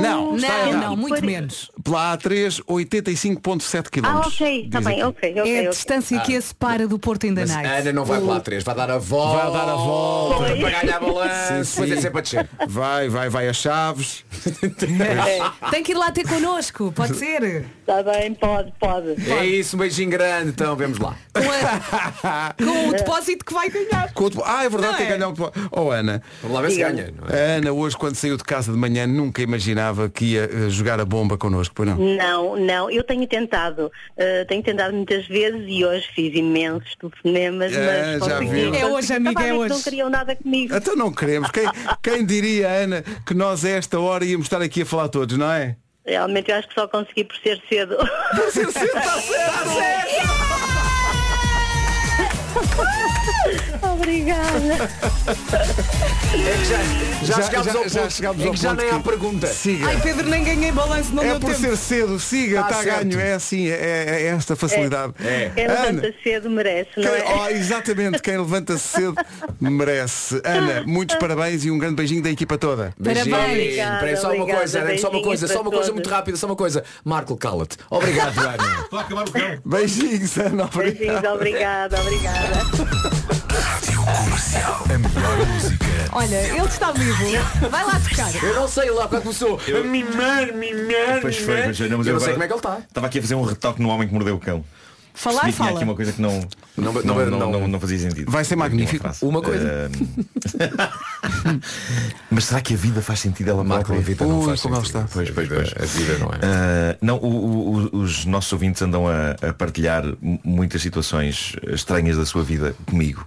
Não, está Não, não, muito menos. Pela A3, 85.7 km. Ah, ok, está bem, ok, ok. É a distância que a separa do Porto ainda Mas Night. Ana não vai para lá três, vai dar a volta. Vai dar a volta. Para ganhar balanço. Sim, Depois é sempre a descer. Vai, vai, vai a Chaves. Tem que ir lá ter connosco, pode ser? Está bem, pode, pode. É isso, um beijinho grande, então vemos lá. Com, a- com o depósito que vai ganhar. Com o depo- Ah, é verdade, Não tem que é? ganhar um depo- Oh Ana, Vamos lá ver se ganha. não é? a Ana hoje quando saiu de casa de manhã nunca imaginava que ia eh, jogar a bomba connosco, pois não? Não, não, eu tenho tentado, eh, tenho tentado muitas vezes e hoje fiz imensos telefonemas, É, mas já consegui. É hoje, amiga, é hoje. Não queriam nada comigo. Então não queremos. Quem, quem diria, Ana, que nós a esta hora íamos estar aqui a falar todos, não é? Realmente eu acho que só consegui por ser cedo. Obrigada. Já, Já- chegámos já- ao já ponto chegámos em ao que já ponto nem que- há pergunta. Siga. Ai Pedro, nem ganhei balanço, não é deu por tempo. ser cedo, siga, Tá está a certo. ganho, é assim, é, é esta facilidade. É. Quem Ana, levanta cedo merece, não quem- é? oh, exatamente, quem levanta-se cedo merece. Ana, muitos parabéns e um grande beijinho da equipa toda. Beijinho. Parabéns. Obrigada, só uma obrigada, coisa, Ana, só uma beijinhos coisa, só para uma coisa todos. muito rápida, só uma coisa. Marco, cala-te. Obrigado, Ana. Beijinhos, Ana. Obrigado. Beijinhos, obrigada, obrigada. A melhor música. Olha, ele está vivo. Vai lá tocar. Eu não sei lá quando começou. A mimar, mimar, Pois foi. Não, mas eu eu não sei agora como é que ele está. Estava aqui a fazer um retoque no Homem que Mordeu o Cão. Falar, Percebi que tinha fala. aqui uma coisa que não, Não- não, não- não, não- não, fazia sentido. Vai ser Aqui magnífico. frase. Uma coisa. Ahm, Mas será que a vida faz sentido ela Marco, a vida não Ui, faz como sentido. está. Pois, pois, pois. A vida não é. Ah, não, o- o- o- os nossos ouvintes andam a, a partilhar m- muitas situações estranhas da sua vida comigo.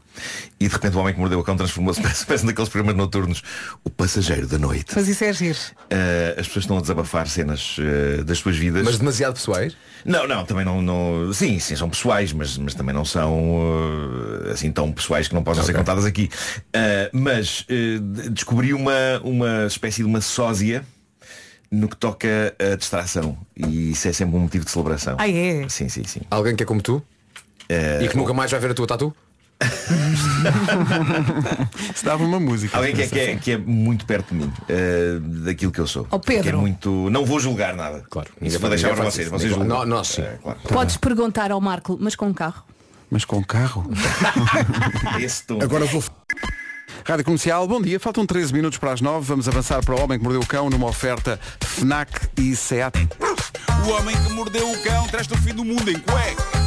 E de repente o homem que mordeu o cão transformou-se, parece, parece naqueles programas noturnos, o passageiro da noite. Mas isso é giro. Ah, as pessoas estão a desabafar cenas ah, das suas vidas. Mas demasiado pessoais. Não, não, também não, não- Sim, sim, são pessoais, mas, mas também não são uh, assim tão pessoais que não possam ser contadas aqui. Uh, mas uh, de- descobri uma, uma espécie de uma sósia no que toca a distração. E isso é sempre um motivo de celebração. Ah, é? Sim, sim, sim. Alguém que é como tu Uh, e que nunca mais vai ver a tua tatu. Se dava uma música. Alguém que é, que, é, que é muito perto de mim, uh, daquilo que eu sou. Ó, Pedro. Que é muito. Não vou julgar nada. Claro. Isso vou deixar para vocês. Vocês julgam. Nó- Nós sim. Uh, claro. Podes perguntar ao Marco, mas com um carro. Mas com carro. Esse tom. Agora vou. Rádio Comercial, bom dia. Faltam 13 minutos para as 9. Vamos avançar para o Homem que Mordeu o Cão numa oferta FNAC e SEAT. O homem que mordeu o cão traz-te o fim do mundo em cuecas.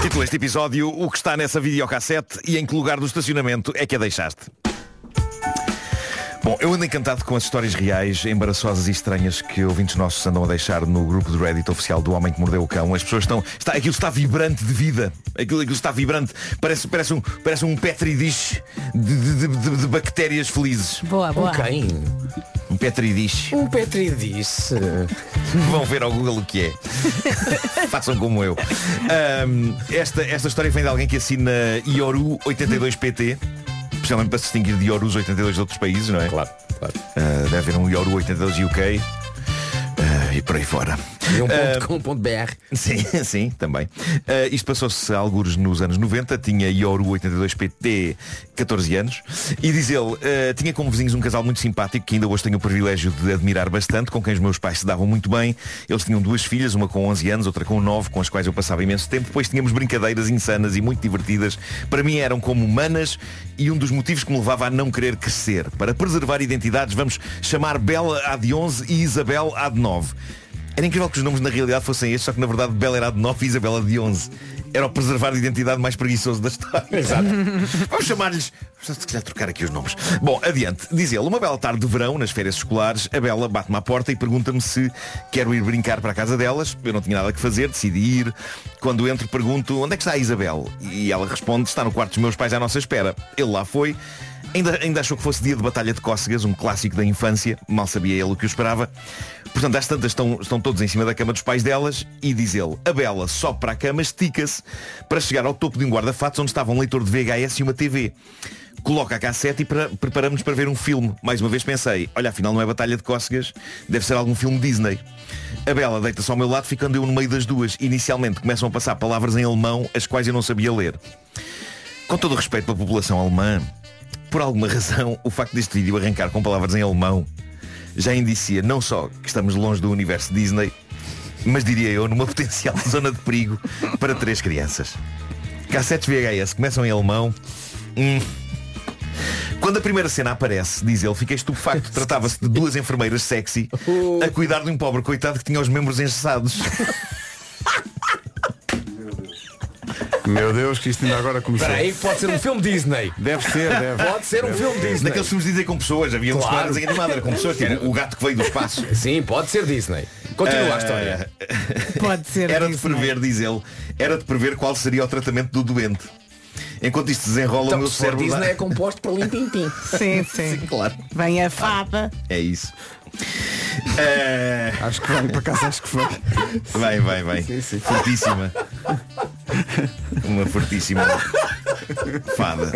Título deste episódio, o que está nessa videocassete e em que lugar do estacionamento é que a deixaste? Bom, eu ando encantado com as histórias reais, embaraçosas e estranhas que ouvintes nossos andam a deixar no grupo do Reddit oficial do Homem que Mordeu o Cão. As pessoas estão. Está, aquilo está vibrante de vida. Aquilo, aquilo está vibrante. Parece, parece, um, parece um petri dish de, de- de- de- de bactérias felizes. Boa, boa. Um petri dish. O Petri disse. Vão ver ao Google o que é. Façam como eu. Ahm, esta, esta história vem de alguém que assina Ioru 82PT, especialmente para se distinguir de Iorus 82 de outros países, não é? Claro, claro. Ah, deve haver um Ioru 82 UK. ah, e por aí fora. E um ponto com ponto BR. Sim, sim, também. Ah, isto passou-se a algures nos anos 90, tinha Ioru 82PT 14 anos, e diz ele, ah, tinha como vizinhos um casal muito simpático que ainda hoje tenho o privilégio de admirar bastante, com quem os meus pais se davam muito bem. Eles tinham duas filhas, uma com 11 anos, outra com 9, com as quais eu passava imenso tempo. Depois tínhamos brincadeiras insanas e muito divertidas. Para mim eram como humanas e um dos motivos que me levava a não querer crescer. Para preservar identidades, vamos chamar Bela a de 11 e Isabel a de 9. Era incrível que os nomes na realidade fossem estes, só que na verdade Bela era de 9 e Isabela de 11. Era o preservar a identidade mais preguiçoso da história. Exato. Vamos chamar-lhes. Se calhar trocar aqui os nomes. Bom, adiante. Diz ele, uma bela tarde de verão, nas férias escolares, a Bela bate-me à porta e pergunta-me se quero ir brincar para a casa delas. Eu não tinha nada que fazer, decidi ir. Quando entro, pergunto onde é que está a Isabel? E ela responde, está no quarto dos meus pais à nossa espera. Ele lá foi. Ainda, ainda achou que fosse dia de Batalha de Cócegas, um clássico da infância. Mal sabia ele o que o esperava. Portanto, às tantas estão, estão todos em cima da cama dos pais delas e diz ele, a Bela sobe para a cama, estica-se para chegar ao topo de um guarda-fatos onde estava um leitor de VHS e uma TV. Coloca a cassete e para, preparamos para ver um filme. Mais uma vez pensei, olha, afinal não é Batalha de Cócegas, deve ser algum filme Disney. A Bela deita-se ao meu lado, ficando eu no meio das duas. Inicialmente começam a passar palavras em alemão, as quais eu não sabia ler. Com todo o respeito pela população alemã, por alguma razão, o facto deste vídeo arrancar com palavras em alemão já indicia não só que estamos longe do universo Disney, mas diria eu numa potencial zona de perigo para três crianças. Cassetes VHS começam em alemão. Hum. Quando a primeira cena aparece, diz ele, fiquei estupefacto. Tratava-se de duas enfermeiras sexy a cuidar de um pobre coitado que tinha os membros engessados. Meu Deus, que isto ainda agora começou. Espera aí, pode ser um filme Disney. Deve ser, deve. Pode ser um filme Disney. Naqueles filmes Disney com pessoas, havia uns Claro. quadros em animado, era com pessoas, tipo o gato que veio do espaço. Sim, pode ser Disney. Continua a Ah, história. Pode ser. Era de Disney. prever, diz ele, era de prever qual seria o tratamento do doente. Enquanto isto desenrola, o Então, meu se for cérebro. Disney dá- é composto por Limpim-Pim. Sim, sim. Claro, Vem a fada. é isso. Ah, Acho que vai, por acaso acho que vai. vai, vai, vai. Fortíssima. Uma fortíssima fada.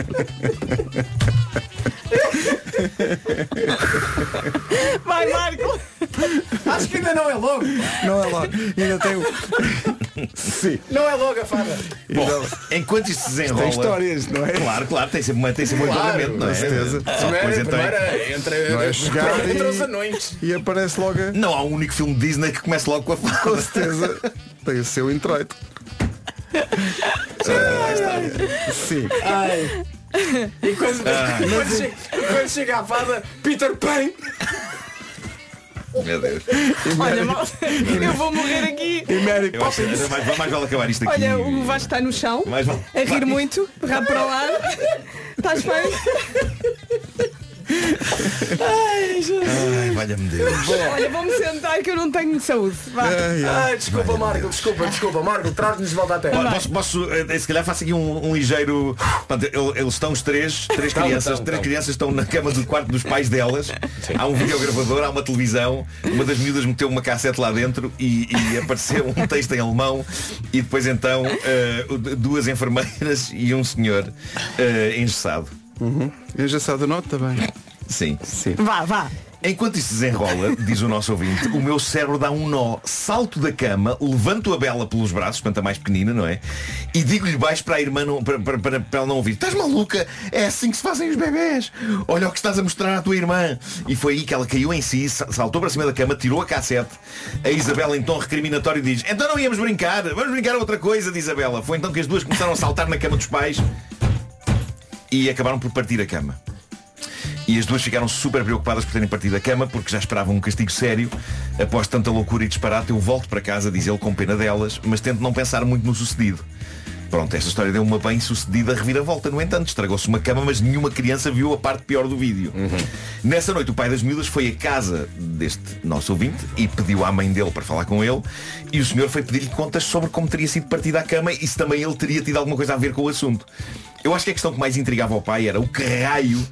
Vai, Marco. Acho que ainda não é logo. Não é logo. Ainda tem o. Sim. Não é logo a fada. Bom, enquanto isto se desenrola. Tem histórias, não é? Claro, claro, tem sempre, tem sempre um Claro, enquadramento, não é? com certeza. Depois Primeiro, então- primeiro entre, Não é chegar entre e- os anões. E aparece logo a... Não há um único filme Disney que comece logo com a Com fada. certeza. Tem o seu introito. Sim. Ai. E quando, quando, chega, quando chega a fada, Peter Pan. Meu Deus. Olha, mal, eu vou morrer aqui. E Mary Poppins. era mais, mais vale acabar isto aqui. Olha, o Vasco está no chão, Mais vale. a rir muito, rabo para o lado. Estás bem? Ai, valha-me Deus. Olha, vou-me sentar que eu não tenho saúde. Vá. Ai, ai. Ai, desculpa, Marco, desculpa, desculpa, Marco, traz-nos de volta à terra. Posso, posso, eh, se calhar faço aqui um, um ligeiro. Portanto, ele- eles estão os três, três Estão, crianças, estão, três estão. crianças estão na cama do quarto dos pais delas. Há um videogravador, há uma televisão. Uma das miúdas meteu uma cassete lá dentro e, e apareceu um texto em alemão e depois então eh, duas enfermeiras e um senhor eh, engessado. Uhum. Eu já sabe do note também. Sim. Sim. Vá, vá. Enquanto isso desenrola, diz o nosso ouvinte, o meu cérebro dá um nó, salto da cama, levanto a Bela pelos braços, portanto a mais pequenina, não é? E digo-lhe baixo para a irmã, não, para, para, para, para ela não ouvir, estás maluca? É assim que se fazem os bebés. Olha o que estás a mostrar à tua irmã. E foi aí que ela caiu em si, sa- saltou para cima da cama, tirou a cassete. A Isabela em tom recriminatório diz, então não íamos brincar, vamos brincar a outra coisa, diz a Isabela. Foi então que as duas começaram a saltar na cama dos pais e acabaram por partir a cama. E as duas ficaram super preocupadas por terem partido a cama porque já esperavam um castigo sério. Após tanta loucura e disparate, eu volto para casa, diz ele com pena delas, mas tento não pensar muito no sucedido. Pronto, esta história deu uma bem sucedida reviravolta. No entanto, estragou-se uma cama, mas nenhuma criança viu a parte pior do vídeo. Nessa noite, o pai das miúdas foi à casa deste nosso ouvinte e pediu à mãe dele para falar com ele. E o senhor foi pedir-lhe contas sobre como teria sido partida a cama e se também ele teria tido alguma coisa a ver com o assunto. Eu acho que a questão que mais intrigava ao pai era o que raio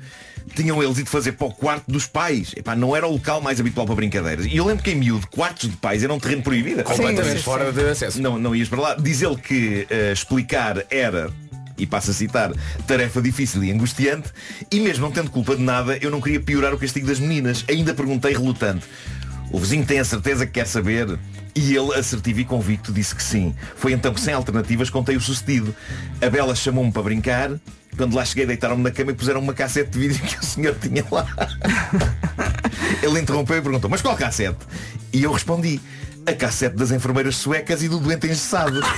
tinham eles ido fazer para o quarto dos pais. Epá, não era o local mais habitual para brincadeiras. E eu lembro que em miúdo, quartos de pais eram um terreno proibido. Completamente fora de acesso. Não, não ias para lá. Diz ele que eh, explicar era e passo a citar, tarefa difícil e angustiante, e mesmo não tendo culpa de nada, eu não queria piorar o castigo das meninas. Ainda perguntei relutante, o vizinho tem a certeza que quer saber? E ele, assertivo e convicto, disse que sim. Foi então que, sem alternativas, contei o sucedido. A Bela chamou-me para brincar. Quando lá cheguei, deitaram-me na cama e puseram uma cassete de vídeo que o senhor tinha lá. Ele interrompeu e perguntou, mas qual cassete? E eu respondi, a cassete das enfermeiras suecas e do doente engessado.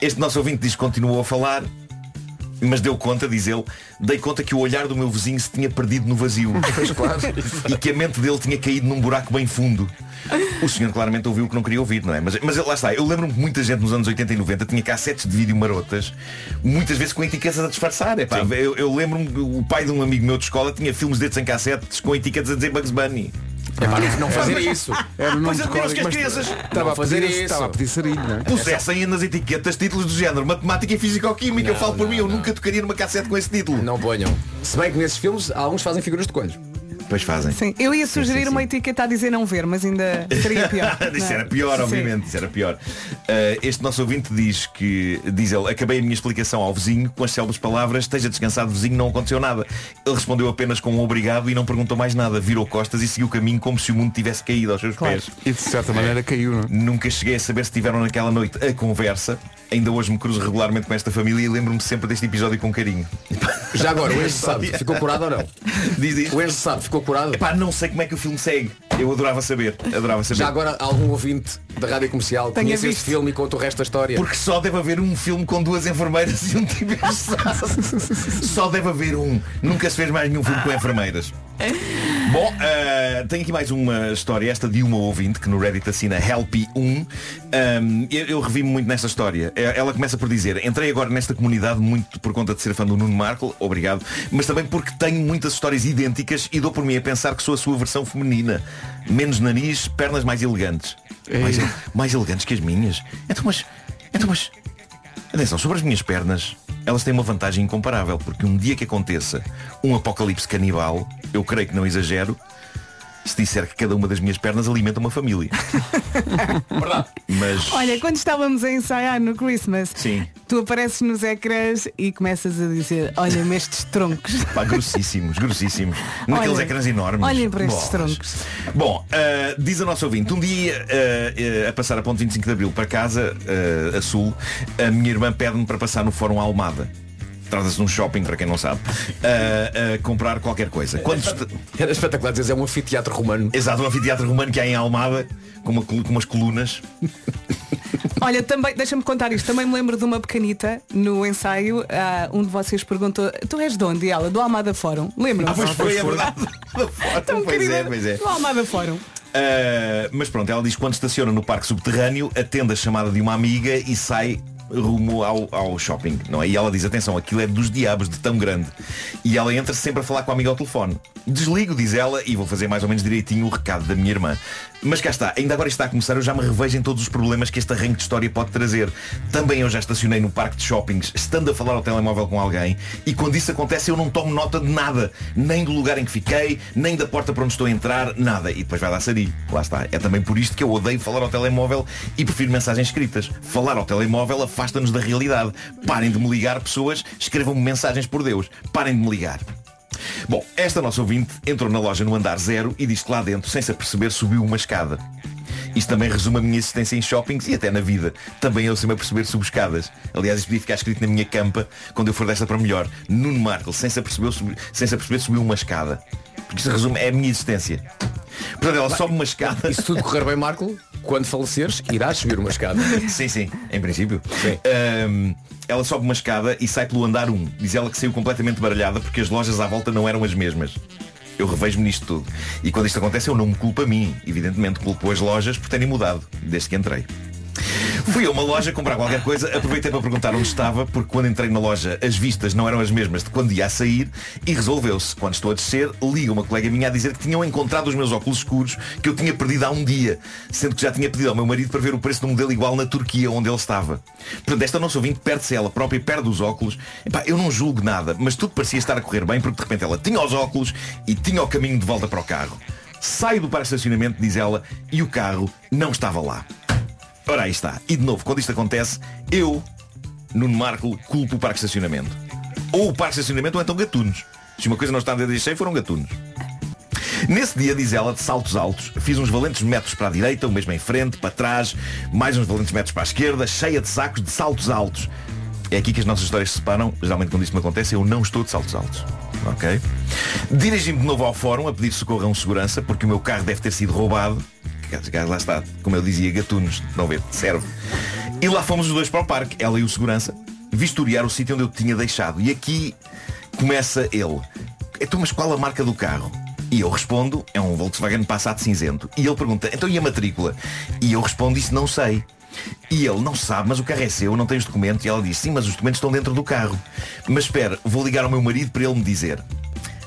Este nosso ouvinte diz que continuou a falar mas deu conta, diz ele, dei conta que o olhar do meu vizinho se tinha perdido no vazio. e que a mente dele tinha caído num buraco bem fundo. O senhor claramente ouviu o que não queria ouvir, não é? Mas, mas lá está, eu lembro-me que muita gente nos anos 80 e 90 tinha cassetes de vídeo marotas, muitas vezes com etiquetas a disfarçar. É, pá, eu, eu lembro-me que o pai de um amigo meu de escola tinha filmes desses em cassetes com etiquetas a dizer Bugs Bunny. É para não fazer isso. Era o nome Pois que as crianças Estava a fazer isso. estava a pedir sarilho, não é? pusessem nas etiquetas títulos do género matemática e físico-química. Eu falo por mim, eu nunca tocaria numa cassete com esse título. Não ponham. Se bem que nesses filmes alguns fazem figuras de coelhos. Pois fazem. Sim, eu ia sugerir uma etiqueta a dizer não ver, mas ainda seria pior. Isso é? era pior, Sim. obviamente, isso era pior. Uh, este nosso ouvinte diz que, diz ele, acabei a minha explicação ao vizinho com as célebres palavras, esteja descansado vizinho, não aconteceu nada. Ele respondeu apenas com um obrigado e não perguntou mais nada, virou costas e seguiu o caminho como se o mundo tivesse caído aos seus pés. E de certa maneira caiu, não é? Nunca cheguei a saber se tiveram naquela noite a conversa. Ainda hoje me cruzo regularmente com esta família e lembro-me sempre deste episódio com carinho. Já agora, o Enzo sabe, ficou curado ou não? Diz, diz. O Enzo sabe, ficou curado? Epá, não sei como é que o filme segue. Eu adorava saber. Adorava saber. Já agora algum ouvinte da rádio comercial Tenha conhece visto. esse filme e conta o resto da história? Porque só deve haver um filme com duas enfermeiras e um tipo engessado. Só deve haver um. Nunca se fez mais nenhum filme com enfermeiras. Bom, eh, tenho aqui mais uma história, esta de uma ouvinte que no Reddit assina Helpy1. Um, eu eu revi-me muito nesta história. Eh, Ela começa por dizer, entrei agora nesta comunidade muito por conta de ser fã do Nuno Marco, obrigado, mas também porque tenho muitas histórias idênticas e dou por mim a pensar que sou a sua versão feminina. Menos nariz, pernas mais elegantes. Mais, mais elegantes que as minhas. Então mas. Então mas. Atenção, sobre as minhas pernas, elas têm uma vantagem incomparável, porque um dia que aconteça um apocalipse canibal, eu creio que não exagero, se disser que cada uma das minhas pernas alimenta uma família. Mas. Olha, quando estávamos a ensaiar no Christmas, Sim. tu apareces nos ecrãs e começas a dizer, olha-me estes troncos. Pá, grossíssimos, grossíssimos. Naqueles Olhem, ecrãs enormes. olhem para estes Bolas. troncos. Bom, ah, diz a nossa ouvinte, um dia ah, ah, a passar a ponto 25 de Abril para casa, a sul, a minha irmã pede-me para passar no Fórum Almada. Trata-se de um shopping, para quem não sabe, ah, a comprar qualquer coisa. Quando Era espetacular dizer, é um anfiteatro romano. Exato, um anfiteatro romano que há em Almada, com, uma com umas colunas. Olha, também, deixa-me contar isto, também me lembro de uma pequenita no ensaio, ah, um de vocês perguntou, tu és de onde? E ela, do Almada Fórum. Lembram-se? Ah, pois foi, é verdade. Pois querida, é, pois é. Do Almada Fórum. Uh, mas pronto, ela diz que quando estaciona no parque subterrâneo, atende a chamada de uma amiga e sai rumo ao, ao shopping, não é? E ela diz, atenção, aquilo é dos diabos de tão grande. E ela entra sempre a falar com a amiga ao telefone. Desligo, diz ela, e vou fazer mais ou menos direitinho o recado da minha irmã. Mas cá está, ainda agora está a começar, eu já me revejo em todos os problemas que este arranque de história pode trazer. Também eu já estacionei no parque de shoppings, estando a falar ao telemóvel com alguém, e quando isso acontece eu não tomo nota de nada. Nem do lugar em que fiquei, nem da porta para onde estou a entrar, nada. E depois vai dar sarilho. Lá está. É também por isto que eu odeio falar ao telemóvel e prefiro mensagens escritas. Falar ao telemóvel afasta-nos da realidade. Parem de me ligar, pessoas, escrevam-me mensagens por Deus. Parem de me ligar. Bom, esta nossa ouvinte entrou na loja no andar zero e diz que lá dentro, sem se aperceber, subiu uma escada. Isto também resume a minha existência em shoppings e até na vida. Também eu sei-me aperceber subo escadas. Aliás, isto podia ficar escrito na minha campa quando eu for desta para melhor. Nuno Marco, sem se aperceber, subi- sem se aperceber subiu uma escada. Porque isso resume, é a minha existência. Portanto, ela sobe uma escada. E se tudo correr bem, Marco, quando faleceres, irás subir uma escada. Sim, sim, em princípio. Ahm, ela sobe uma escada e sai pelo andar 1. Diz ela que saiu completamente baralhada porque as lojas à volta não eram as mesmas. Eu revejo-me nisto tudo. E quando isto acontece eu não me culpo a mim. Evidentemente culpo as lojas por terem mudado, desde que entrei. Fui a uma loja comprar qualquer coisa, aproveitei para perguntar onde estava, porque quando entrei na loja as vistas não eram as mesmas de quando ia a sair e resolveu-se. Quando estou a descer, liga uma colega minha a dizer que tinham encontrado os meus óculos escuros que eu tinha perdido há um dia, sendo que já tinha pedido ao meu marido para ver o preço de um modelo igual na Turquia, onde ele estava. Portanto, esta nossa ouvinte perde-se ela própria e perde os óculos. Epá, eu não julgo nada, mas tudo parecia estar a correr bem, porque de repente ela tinha os óculos e tinha o caminho de volta para o carro. Saio do parque de estacionamento, diz ela, e o carro não estava lá. Ora, aí está. E de novo, quando isto acontece, eu, Nuno Marco, culpo o parque de estacionamento. Ou o parque de estacionamento ou então gatunos. Se uma coisa não está a dedo cheio, foram gatunos. Nesse dia, diz ela, de saltos altos, fiz uns valentes metros para a direita, o mesmo em frente, para trás, mais uns valentes metros para a esquerda, cheia de sacos de saltos altos. É aqui que as nossas histórias se separam. Geralmente quando isso me acontece, eu não estou de saltos altos. Ok? Dirigi-me de novo ao fórum a pedir socorro a um segurança, porque o meu carro deve ter sido roubado. Lá está, como eu dizia, gatunos, não ver, serve. E lá fomos os dois para o parque, ela e o segurança, vistoriar o sítio onde eu tinha deixado. E aqui começa ele. Então, mas qual a marca do carro? E eu respondo, é um Volkswagen Passat cinzento. E ele pergunta, então e a matrícula? E eu respondo, isso não sei. E ele não sabe, mas o carro é seu, não tens documento. E ela diz, sim, mas os documentos estão dentro do carro. Mas espera, vou ligar ao meu marido para ele me dizer.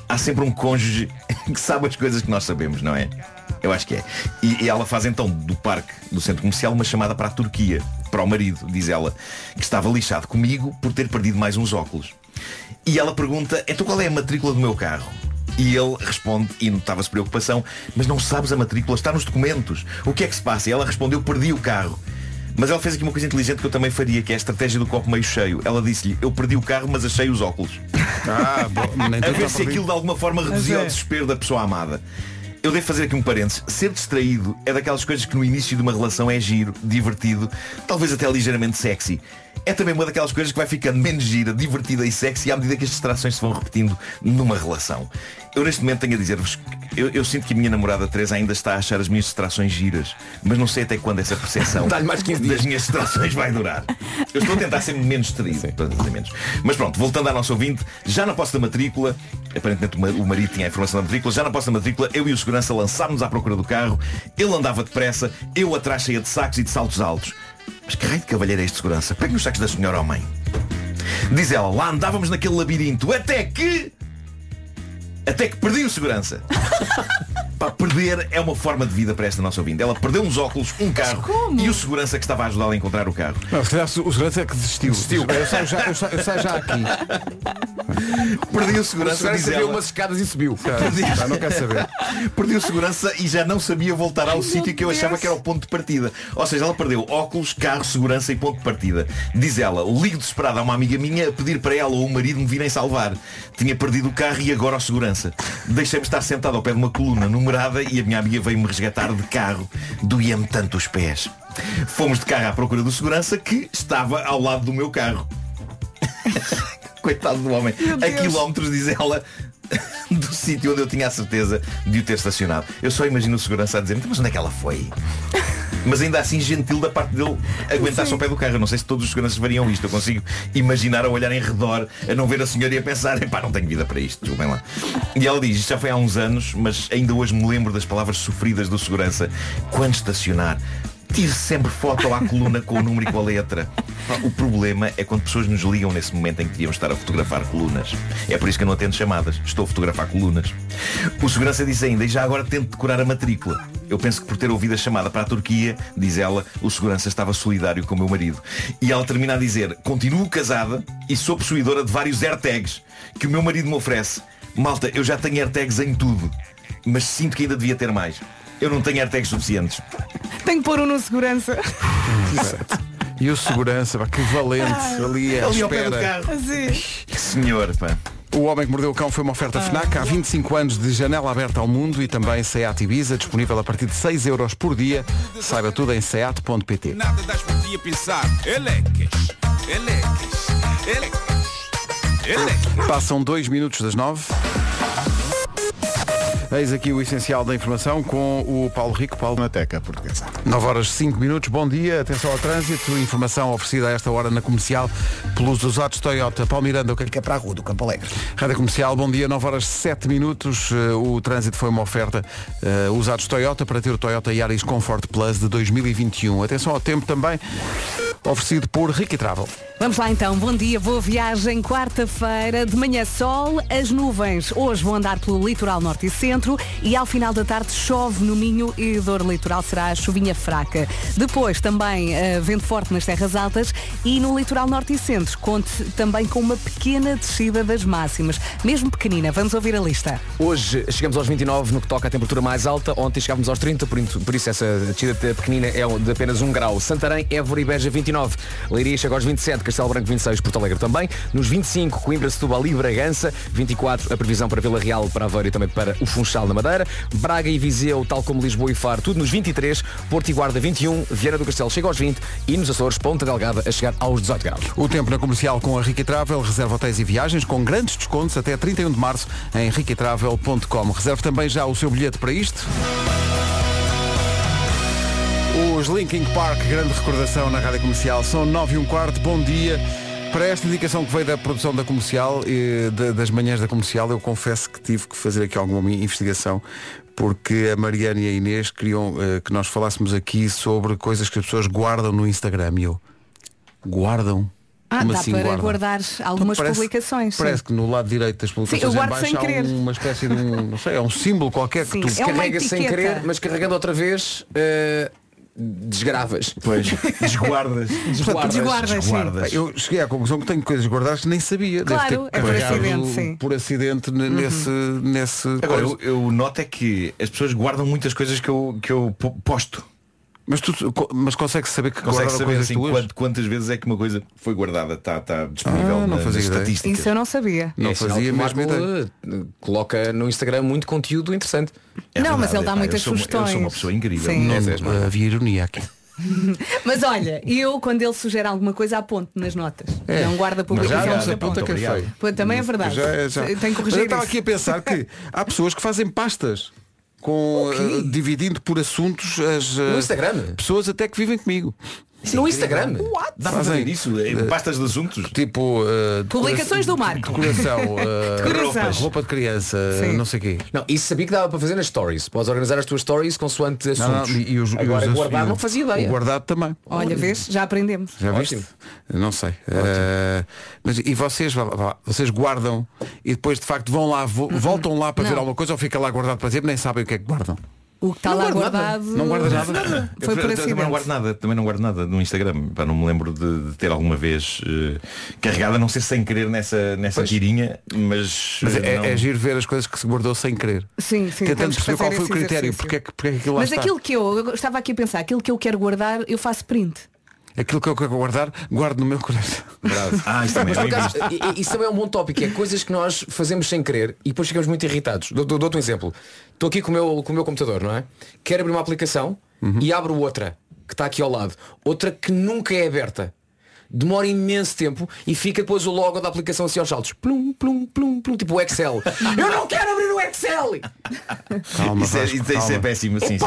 Há sempre um cônjuge que sabe as coisas que nós sabemos, não é? Eu acho que é. E, e ela faz então do parque do centro comercial uma chamada para a Turquia, para o marido, diz ela, que estava lixado comigo por ter perdido mais uns óculos. E ela pergunta, então qual é a matrícula do meu carro? E ele responde, e notava-se preocupação, mas não sabes a matrícula, está nos documentos. O que é que se passa? E ela respondeu, perdi o carro. Mas ela fez aqui uma coisa inteligente que eu também faria, que é a estratégia do copo meio cheio. Ela disse-lhe, eu perdi o carro, mas achei os óculos. Ah, bom, nem a ver está se aquilo de alguma forma reduzia é. o desespero da pessoa amada. Eu devo fazer aqui um parênteses. Ser distraído é daquelas coisas que no início de uma relação é giro, divertido, talvez até ligeiramente sexy. É também uma daquelas coisas que vai ficando menos gira, divertida e sexy à medida que as distrações se vão repetindo numa relação. Eu neste momento tenho a dizer-vos que eu, eu sinto que a minha namorada Teresa ainda está a achar as minhas distrações giras, mas não sei até quando essa percepção Dá-lhe mais 15 das minhas distrações vai durar. Eu estou a tentar ser menos distraído. dizer menos. Mas pronto, voltando à nossa ouvinte, já na posse da matrícula, aparentemente o marido tinha a informação da matrícula, já na posse da matrícula, eu e o segurança lançámos à procura do carro, ele andava depressa, eu atrás cheia de sacos e de saltos altos. Mas que raio de cavalheiro é este segurança? Pegue os sacos da senhora ao mãe. Diz ela, lá andávamos naquele labirinto, até que. Até que perdi o segurança. Pá, perder é uma forma de vida para esta nossa ouvinte. Ela perdeu uns óculos, um carro e o segurança que estava a ajudá-la a encontrar o carro. Não, se calhar o segurança é que desistiu. desistiu. Eu, saio já, eu, saio, eu saio já aqui. Perdi o O segurança, segurança viu ela. umas escadas e subiu. Já não quero saber. Perdi o segurança e já não sabia voltar ao sítio que eu achava que era o ponto de partida. Ou seja, ela perdeu óculos, carro, segurança e ponto de partida. Diz ela, ligo desesperada a uma amiga minha a pedir para ela ou o marido me virem salvar. Tinha perdido o carro e agora o segurança. Deixei-me estar sentado ao pé de uma coluna e a minha amiga veio-me resgatar de carro. Doía-me tanto os pés. Fomos de carro à procura do segurança que estava ao lado do meu carro. Coitado do homem. A quilómetros, diz ela, do sítio onde eu tinha a certeza de o ter estacionado. Eu só imagino o segurança a dizer, mas onde é que ela foi? Mas ainda assim gentil da parte dele aguentar-se ao pé do carro. Eu não sei se todos os seguranças fariam isto. Eu consigo imaginar a olhar em redor, a não ver a senhora e a pensar, pá, não tenho vida para isto, desculpem lá. E ela diz, isto já foi há uns anos, mas ainda hoje me lembro das palavras sofridas do segurança. Quando estacionar, tire sempre foto à coluna com o número e com a letra. O problema é quando pessoas nos ligam nesse momento em que devíamos estar a fotografar colunas. É por isso que eu não atendo chamadas. Estou a fotografar colunas. O segurança disse ainda, e já agora tento decorar a matrícula. Eu penso que por ter ouvido a chamada para a Turquia, diz ela, o segurança estava solidário com o meu marido. E ela termina a dizer, continuo casada e sou possuidora de vários AirTags que o meu marido me oferece. Malta, eu já tenho AirTags em tudo, mas sinto que ainda devia ter mais. Eu não tenho AirTags suficientes. Tenho que pôr um no segurança. E o segurança, pá, que valente ali à Ali ao pé do espera. carro. Assim. Que senhor, pá. O Homem que Mordeu o Cão foi uma oferta FNAC há 25 anos de janela aberta ao mundo e também SEAT Ibiza, disponível a partir de 6 euros por dia. Saiba tudo em seat.pt. Nada das por ti a pensar. Eleques, eleques, eleques, eleques. Passam dois minutos das 9. Eis aqui o essencial da informação com o Paulo Rico. Paulo na Teca Portuguesa. 9 horas 5 minutos, bom dia, atenção ao trânsito, informação oferecida a esta hora na comercial pelos usados Toyota. Paulo Miranda, o que é Que é para a rua do Campo Alegre. Rádio Comercial, bom dia, 9 horas 7 minutos. Eh, O trânsito foi uma oferta eh, usados Toyota para ter o Toyota Yaris Comfort Plus de 2021. Atenção ao tempo também, oferecido por Ricky Travel. Vamos lá então, bom dia, boa viagem, quarta-feira, de manhã sol, as nuvens hoje vão andar pelo litoral norte e centro e ao final da tarde chove no Minho e dor litoral será a chuvinha fraca. Depois também eh, vento forte nas terras altas e no litoral norte e centro conte também com uma pequena descida das máximas, mesmo pequenina, vamos ouvir a lista. Hoje chegamos aos 29 no que toca à temperatura mais alta. Ontem chegávamos aos 30, por isso, por isso essa descida pequenina é de apenas 1 grau. Santarém, Évora e Beja 29. 29, Leiria chega aos 27, Castelo Branco 26, Porto Alegre também. Nos 25, Coimbra, Setúbal e Bragança. 24, a previsão para Vila Real, para Aveiro e também para o Funchal na Madeira. Braga e Viseu, tal como Lisboa e Faro, tudo nos 23. Porto e Guarda 21, Viana do Castelo chega aos 20 e nos Açores, Ponta Delgada a chegar aos 18 graus. O tempo na comercial com a Rica Travel, reserva hotéis e viagens com grandes descontos até 31 de março em riquitravel.com. Reserve também já o seu bilhete para isto. Os Linkin Park, grande recordação na rádio comercial, são 9 e um quarto, bom dia. Para esta indicação que veio da produção da comercial, e das manhãs da comercial, eu confesso que tive que fazer aqui alguma investigação, porque a Mariana e a Inês queriam eh, que nós falássemos aqui sobre coisas que as pessoas guardam no Instagram. E eu, guardam? Ah, Como dá assim para guardam? guardar algumas Parece- publicações. sim. Parece que no lado direito das publicações eu em guardo baixo sem há querer. uma espécie de um, não sei, é um símbolo qualquer Sim, que tu é uma Carrega sem etiqueta. querer, mas carregando outra vez, eh, desgravas. Pois, desguardas. Desguardas. Desguardas, sim. Eu cheguei à conclusão que tenho coisas guardadas que nem sabia. Deve Claro, ter é por carregado acidente, sim. Por acidente n- nesse, nesse Agora, eu, eu noto é que as pessoas guardam muitas coisas que eu, que eu po- posto. Mas tu mas consegue saber que Consegue saber assim tuas? quant- quantas vezes é que uma coisa foi guardada, está tá disponível Ah, não na, fazia nas ideia. estatísticas. Isso eu não sabia. Não É fazia mesmo ideia. Coloca no Instagram muito conteúdo interessante. É Não, mas verdade, ele dá epá, muitas eu sou, uma- Eu sugestões. sou uma pessoa incrível. Sim. Não, és, Marco. havia ironia aqui. Mas olha, eu quando ele sugere alguma coisa aponto nas notas. É. Não guarda Mas já publicação. não aponta que é feio. Também é verdade. Já, é- já. Tenho que Mas corrigir eu estava aqui a pensar que há pessoas que fazem pastas com eh, dividindo por assuntos as No Instagram? pessoas até que vivem comigo. No Instagram? Dá para Fazem- fazer isso? É, pastas de assuntos? Tipo eh, decora- Publicações do Marco. Decoração, eh, Decoração. roupas, roupa de criança, Sim. não sei o quê. Não, isso sabia que dava para fazer nas stories. Podes organizar as tuas stories consoante Não, não, assuntos. e os, e Agora os- guardar e não fazia ideia. O guardado também. Olha, vês? Já aprendemos. Já viste? Ótimo. Não sei. Eh, mas e vocês, vá vá vocês guardam e depois de facto vão lá, vo- voltam lá para ver Não. alguma coisa ou fica lá guardado para sempre, nem sabem o que é que guardam. O que está Não lá guardo nada. guardado. Não guardas nada? Foi por eu também não guardo acidente. nada, também não guardo nada no Instagram. Pá, não me lembro de, de ter alguma vez eh, carregada, não sei se sem querer nessa, nessa Pois. tirinha, mas, Mas eh, é, não- é giro ver as coisas que se guardou sem querer. Sim, sim. Tentando perceber qual foi o critério, exercício. porque é que, porque é que aquilo lá Mas está. aquilo que eu, eu estava aqui a pensar, aquilo que eu quero guardar, eu faço print. Aquilo que eu quero guardar, guardo no meu coração. Ah, isso também Mas é i- isso também é um bom tópico, é coisas que nós fazemos sem querer e depois ficamos muito irritados. Dou- dou- Dou-te um exemplo. Estou aqui com o, meu, com o meu computador, não é? Quero abrir uma aplicação e abro outra, que está aqui ao lado. Outra que nunca é aberta. Demora imenso tempo e fica depois o logo da aplicação assim aos saltos. Plum, plum, plum, plum, tipo o Excel. Eu não quero abrir o Excel! Calma, Isso é, Vasco, isso é- isso é calma. péssimo, sim, sim, sim.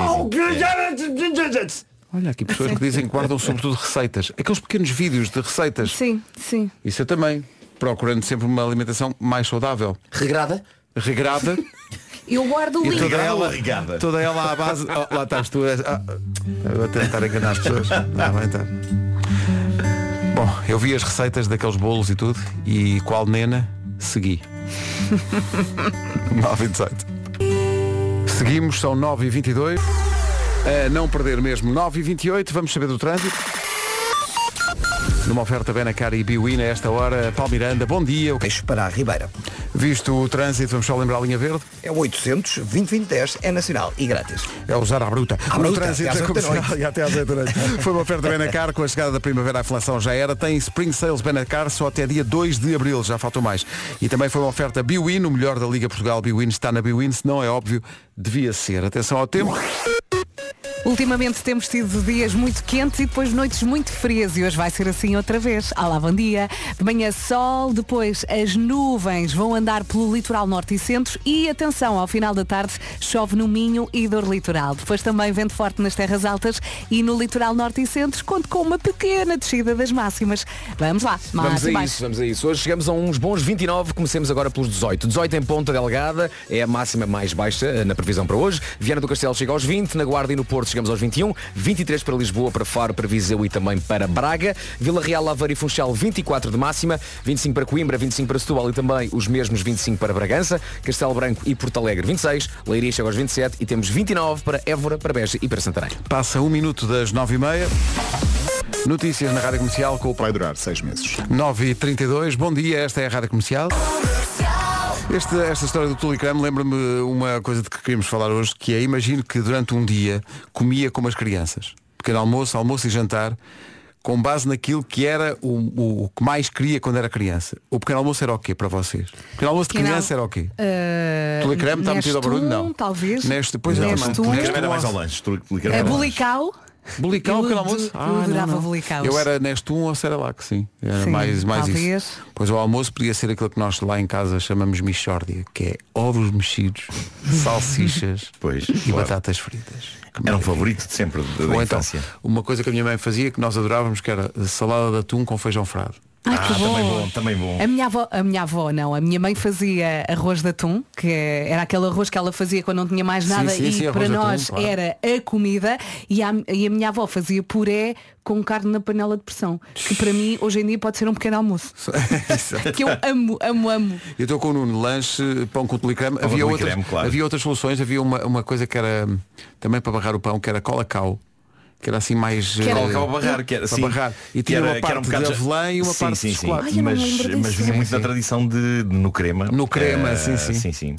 Olha aqui pessoas que dizem que guardam sobretudo receitas. Aqueles pequenos vídeos de receitas. Sim, sim. Isso eu também. Procurando sempre uma alimentação mais saudável. Regrada? Regrada. Eu guardo o E link. toda ela, toda ela à base. Oh, lá estás tu. ah, eu vou tentar enganar as pessoas. Não, vai estar. Bom, eu vi as receitas daqueles bolos e tudo e qual nena segui. 928. Seguimos, são 9h22. A não perder mesmo 9h28, vamos saber do trânsito. Numa oferta Benacar e Biwin a esta hora, Paulo Miranda, bom dia. Eixo para a Ribeira. Visto o trânsito, vamos só lembrar a linha verde. É o 800 2010 é nacional e grátis. É usar à bruta. À o bruta, trânsito até da comercial e até às 8 da noite. Foi uma oferta Benacar, com a chegada da primavera a inflação já era. Tem Spring Sales Benacar só até dia 2 de abril, já faltou mais. E também foi uma oferta Biwin, o melhor da Liga Portugal. Biwin está na Biwin, se não é óbvio, devia ser. Atenção ao tempo. Ultimamente temos tido dias muito quentes e depois noites muito frias e hoje vai ser assim outra vez. Olá, bom dia. De manhã sol, depois as nuvens vão andar pelo litoral norte e centro e atenção, ao final da tarde chove no Minho e dor litoral. Depois também vento forte nas terras altas e no litoral norte e centro conto com uma pequena descida das máximas. Vamos lá, Vamos mais a e mais. isso, vamos a isso. Hoje chegamos a uns bons 29, comecemos agora pelos 18. 18 em Ponta Delgada, é a máxima mais baixa eh, na previsão para hoje. Viana do Castelo chega aos 20, na Guarda e no Porto chegamos aos 21, 23 para Lisboa, para Faro, para Viseu e também para Braga. Vila Real, Aveiro e Funchal 24 de máxima, 25 para Coimbra, 25 para Setúbal e também os mesmos 25 para Bragança, Castelo Branco e Porto Alegre 26, Leiria chega aos 27 e temos 29 para Évora, para Beja e para Santarém. Passa um minuto das 9h30. Notícias na Rádio Comercial com o Vai durar seis meses. 9h32. Bom dia, esta é a Rádio Comercial. Este- esta história do Tulicrame lembra-me uma coisa de que queríamos falar hoje, que é, imagino que durante um dia comia como as crianças. Pequeno almoço, almoço e jantar, com base naquilo que era o, o, o que mais queria quando era criança. O pequeno almoço era o quê para vocês? O pequeno almoço de Pequeno criança al- era o quê? Uh, Tule creme está metido ao barulho? Não. Talvez. Neste, Nestum. também. Tulicarema era mais ao lanche. Lanche. bulical. Bulical, pequeno almoço? eu Ah, não, adorava não. bulicaus. Eu era Nestum ou Cerelac, sim. Era Sim, mais, mais talvez. isso. Pois o almoço podia ser aquilo que nós lá em casa chamamos michórdia, que é ovos mexidos, salsichas Pois, e claro. batatas fritas. Que Era um favorito de sempre da, da Ou então, infância. uma coisa que a minha mãe fazia que nós adorávamos que era salada de atum com feijão frado. Ai, ah, que bom. também bom, também bom. A minha, avó, a minha avó não, a minha mãe fazia arroz de atum, que era aquele arroz que ela fazia quando não tinha mais Sim, nada sim, e sim, para atum, nós claro. era a comida e a, e a minha avó fazia puré com carne na panela de pressão, que para mim hoje em dia pode ser um pequeno almoço. que eu amo, amo, amo. Eu estou com o Nuno, lanche, pão com tulicreme. com Havia, outras, claro. havia outras soluções, havia uma, uma coisa que era hum, também para barrar o pão, que era colacau. Que era assim mais. era- eh, barrar, que era sim, barrar. E que tinha era- uma que era um parte de avelã e uma sim, parte sim, de sim. chocolate. Ai, eu não mas, vinha Sim, muito sim. na tradição de, de no crema. No crema, Eh, sim, sim. sim, sim.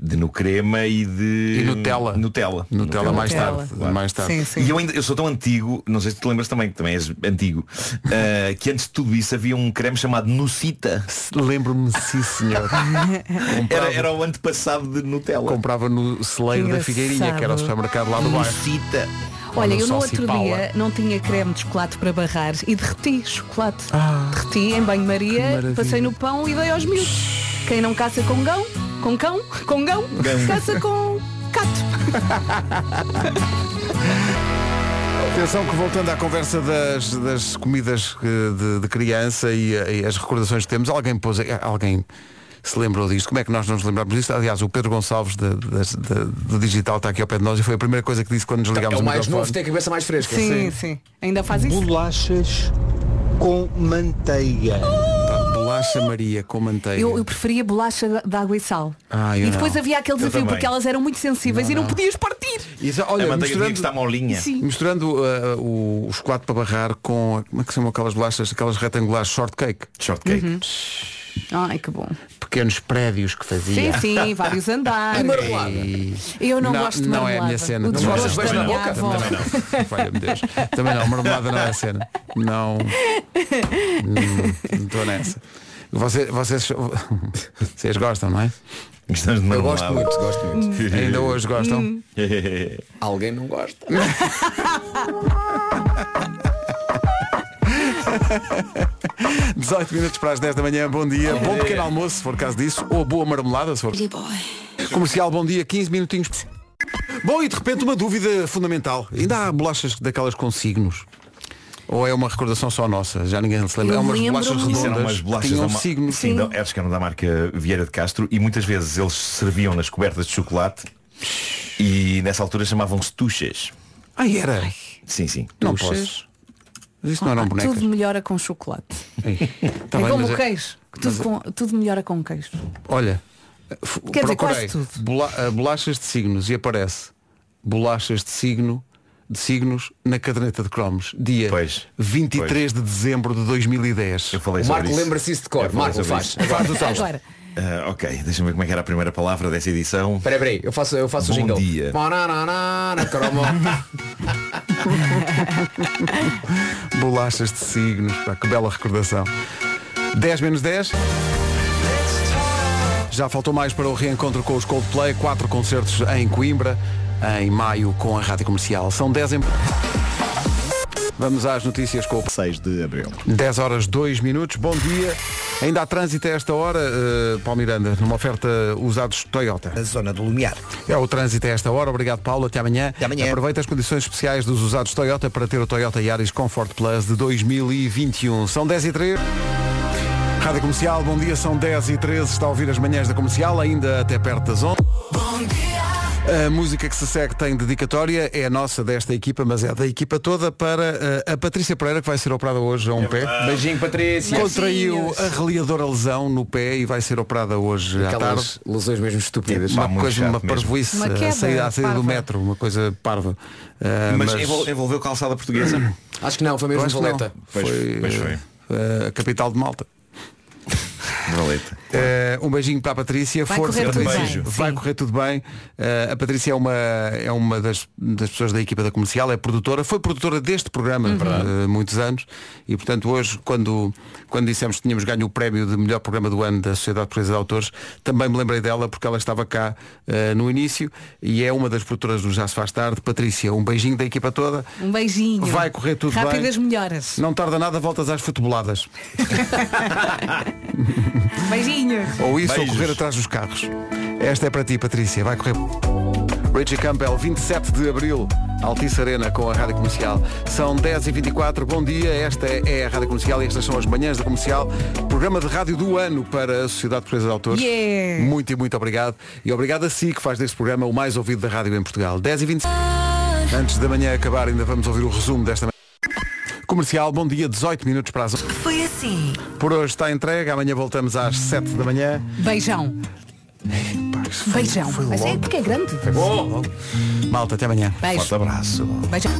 De no crema e de E Nutella. Nutella. Nutella mais Nutella. tarde. claro. Mais tarde. Sim, sim. E eu ainda eu sou tão antigo, não sei se te lembras também, que também és antigo, eh, que antes de tudo isso havia um creme chamado Nucita. Lembro-me, sim senhor. Era, era o antepassado de Nutella. comprava no celeiro Que da Figueirinha, que era o supermercado lá do bairro. Nucita. Olha, no eu no outro Salsipala. dia não tinha creme de chocolate para barrar e derreti chocolate. Ah, derreti em banho-maria, passei no pão e dei aos miúdos. Quem não caça com gão, com cão, com gão, Gão. caça com cato. Atenção que voltando à conversa das, das comidas eh, de, de criança e, eh, e as recordações que temos, alguém pôs, eh, alguém se lembrou disto. Como é que nós não nos lembramos disto? Aliás, o Pedro Gonçalves da- do digital está aqui ao pé de nós e foi a primeira coisa que disse quando nos É ligámos o mais microfone. novo, tem a cabeça mais fresca. Sim, sim. Ainda faz isso? Bolachas com manteiga. Bolacha Maria com manteiga. Eu, eu preferia bolacha de água e sal. Ah, e depois não. havia aquele desafio porque elas eram muito sensíveis Não, e não, não. podias partir. Isso, a olha, manteiga tinha que misturando, estar molinha. Sim. misturando eh, o, o chocolate para barrar com como é que se chamam aquelas bolachas, aquelas retangulares shortcake. Shortcake. Uhum. Ai, que bom. Pequenos prédios que fazia. Sim, sim, vários andares. E marmelada? Eu não, gosto de Não é marmelada. a minha cena. O de da beijo na boca? avó. Também não. Deus. Também não, marmelada não é a cena. Não. Não não estou nessa. Você- vocês, vocês gostam, não é? Gostamos de Eu gosto marmelada. muito, gosto muito. Ainda hoje gostam? Alguém não gosta. 18 minutos para as 10 da manhã, bom dia, bom pequeno almoço, se for caso disso, ou boa marmelada, se for. Comercial, bom dia, 15 minutinhos. Bom, e de repente uma dúvida fundamental. Ainda há bolachas daquelas com signos? Ou é uma recordação só nossa? Já ninguém se lembra. Eu é umas bolachas Isso redondas eram umas bolachas tinham da ma- signos. Sim, da- eram que eram da marca Vieira de Castro e muitas vezes eles serviam nas cobertas de chocolate e nessa altura chamavam-se tuchas. Ah, era? Sim, sim. Não Tuchas. posso. Mas isso não eram Ah, bonecas. tudo melhora com chocolate. Ei, tá é bem, como o queijo. que tudo, com- tudo melhora com queijo. Olha, Quer dizer, procurei quase tudo. bola- ah, bolachas de signos e aparece bolachas de signo de signos na caderneta de cromos, dia Pois, 23 de dezembro de 2010. Eu falei O Marco lembra-se isso de cor. Marco faz. tu sabes. Agora, Ah, ok, deixa-me ver como é que era a primeira palavra dessa edição. Espera aí, eu faço, eu faço o Bom jingle. dia. Bolachas de signos, pá, que bela recordação. 10 menos 10. Já faltou mais para o reencontro com os Coldplay, quatro concertos em Coimbra, em maio com a Rádio Comercial. São 10 em... Vamos às notícias com o 6 de abril. 10 horas 2 minutos, bom dia. Ainda há trânsito a esta hora, uh, Paulo Miranda, numa oferta usados Toyota. Na zona do Lumiar. É o trânsito a esta hora, obrigado Paulo, até amanhã. Até amanhã. Aproveita as condições especiais dos usados Toyota para ter o Toyota Yaris Comfort Plus de 2021. São 10 e 3. Rádio Comercial, bom dia, são 10 e 13, está a ouvir as manhãs da Comercial, ainda até perto das 11. A música que se segue tem dedicatória, é a nossa desta equipa, mas é da equipa toda para eh, a Patrícia Pereira, que vai ser operada hoje a um pé. Beijinho, Patrícia. Contraiu a reliadora lesão no pé e vai ser operada hoje à tarde. Aquelas lesões mesmo estúpidas. Uma Pá, muito coisa, uma parvoíce Uma a queda saída, à saída do metro, uma coisa parva. Ah, Mas, envol- envolveu calçada portuguesa? Acho que não, foi mesmo. Valeta. Pois- foi, pois foi. eh, a capital de Malta. Valeta. Eh, um beijinho para a Patrícia. Vai Força, correr tudo Patrícia. bem, Vai sim. correr tudo bem. Eh, a Patrícia é uma, é uma das, das pessoas da equipa da comercial, é produtora, foi produtora deste programa Uhum. eh, muitos anos e portanto hoje quando, quando dissemos que tínhamos ganho o prémio de melhor programa do ano da Sociedade Portuguesa de Autores, também me lembrei dela porque ela estava cá no início e é uma das produtoras do Já se faz tarde. Patrícia, um beijinho da equipa toda. Um beijinho. Vai correr tudo bem. Rápidas melhoras. Não tarda nada, voltas às futeboladas. Beijinhos. Ou isso, Beijos. ou correr atrás dos carros. Esta é para ti, Patrícia. Vai correr. Richie Campbell, 27 de Abril, Altice Arena com a Rádio Comercial. São 10h24, bom dia. Esta é a Rádio Comercial e estas são as manhãs da Comercial. Programa de rádio do ano para a Sociedade Portuguesa de Autores. Yeah. Muito e muito obrigado. E obrigado a si que faz deste programa o mais ouvido da rádio em Portugal. 10h25. Antes da manhã acabar, ainda vamos ouvir o resumo desta manhã. Comercial, bom dia, 18 minutos para as 11. Foi assim. Por hoje está entregue, amanhã voltamos às 7 da manhã. Beijão. Beijão. Mas é porque é grande. Malta, até amanhã. Beijo. Forte abraço. Beijão.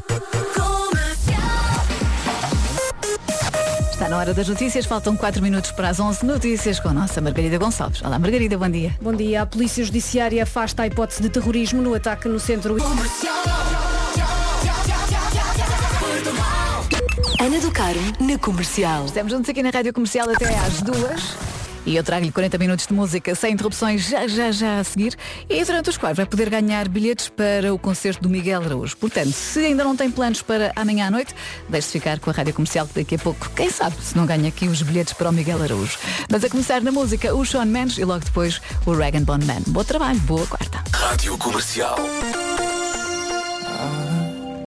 Está na hora das notícias, faltam 4 minutos para as 11 notícias com a nossa Margarida Gonçalves. Olá Margarida, bom dia. Bom dia. A Polícia Judiciária afasta a hipótese de terrorismo no ataque no centro. Ana do Caro, na Comercial. Estamos juntos aqui na Rádio Comercial até às duas. E eu trago-lhe 40 minutos de música sem interrupções já, já, já a seguir. E durante os quais vai poder ganhar bilhetes para o concerto do Miguel Araújo. Portanto, se ainda não tem planos para amanhã à noite, deixe-se ficar com a Rádio Comercial que daqui a pouco, quem sabe, se não ganha aqui os bilhetes para o Miguel Araújo. Mas a começar na música, o Sean Mendes e logo depois o Regan Bone Man. Bom trabalho, boa quarta. Rádio Comercial.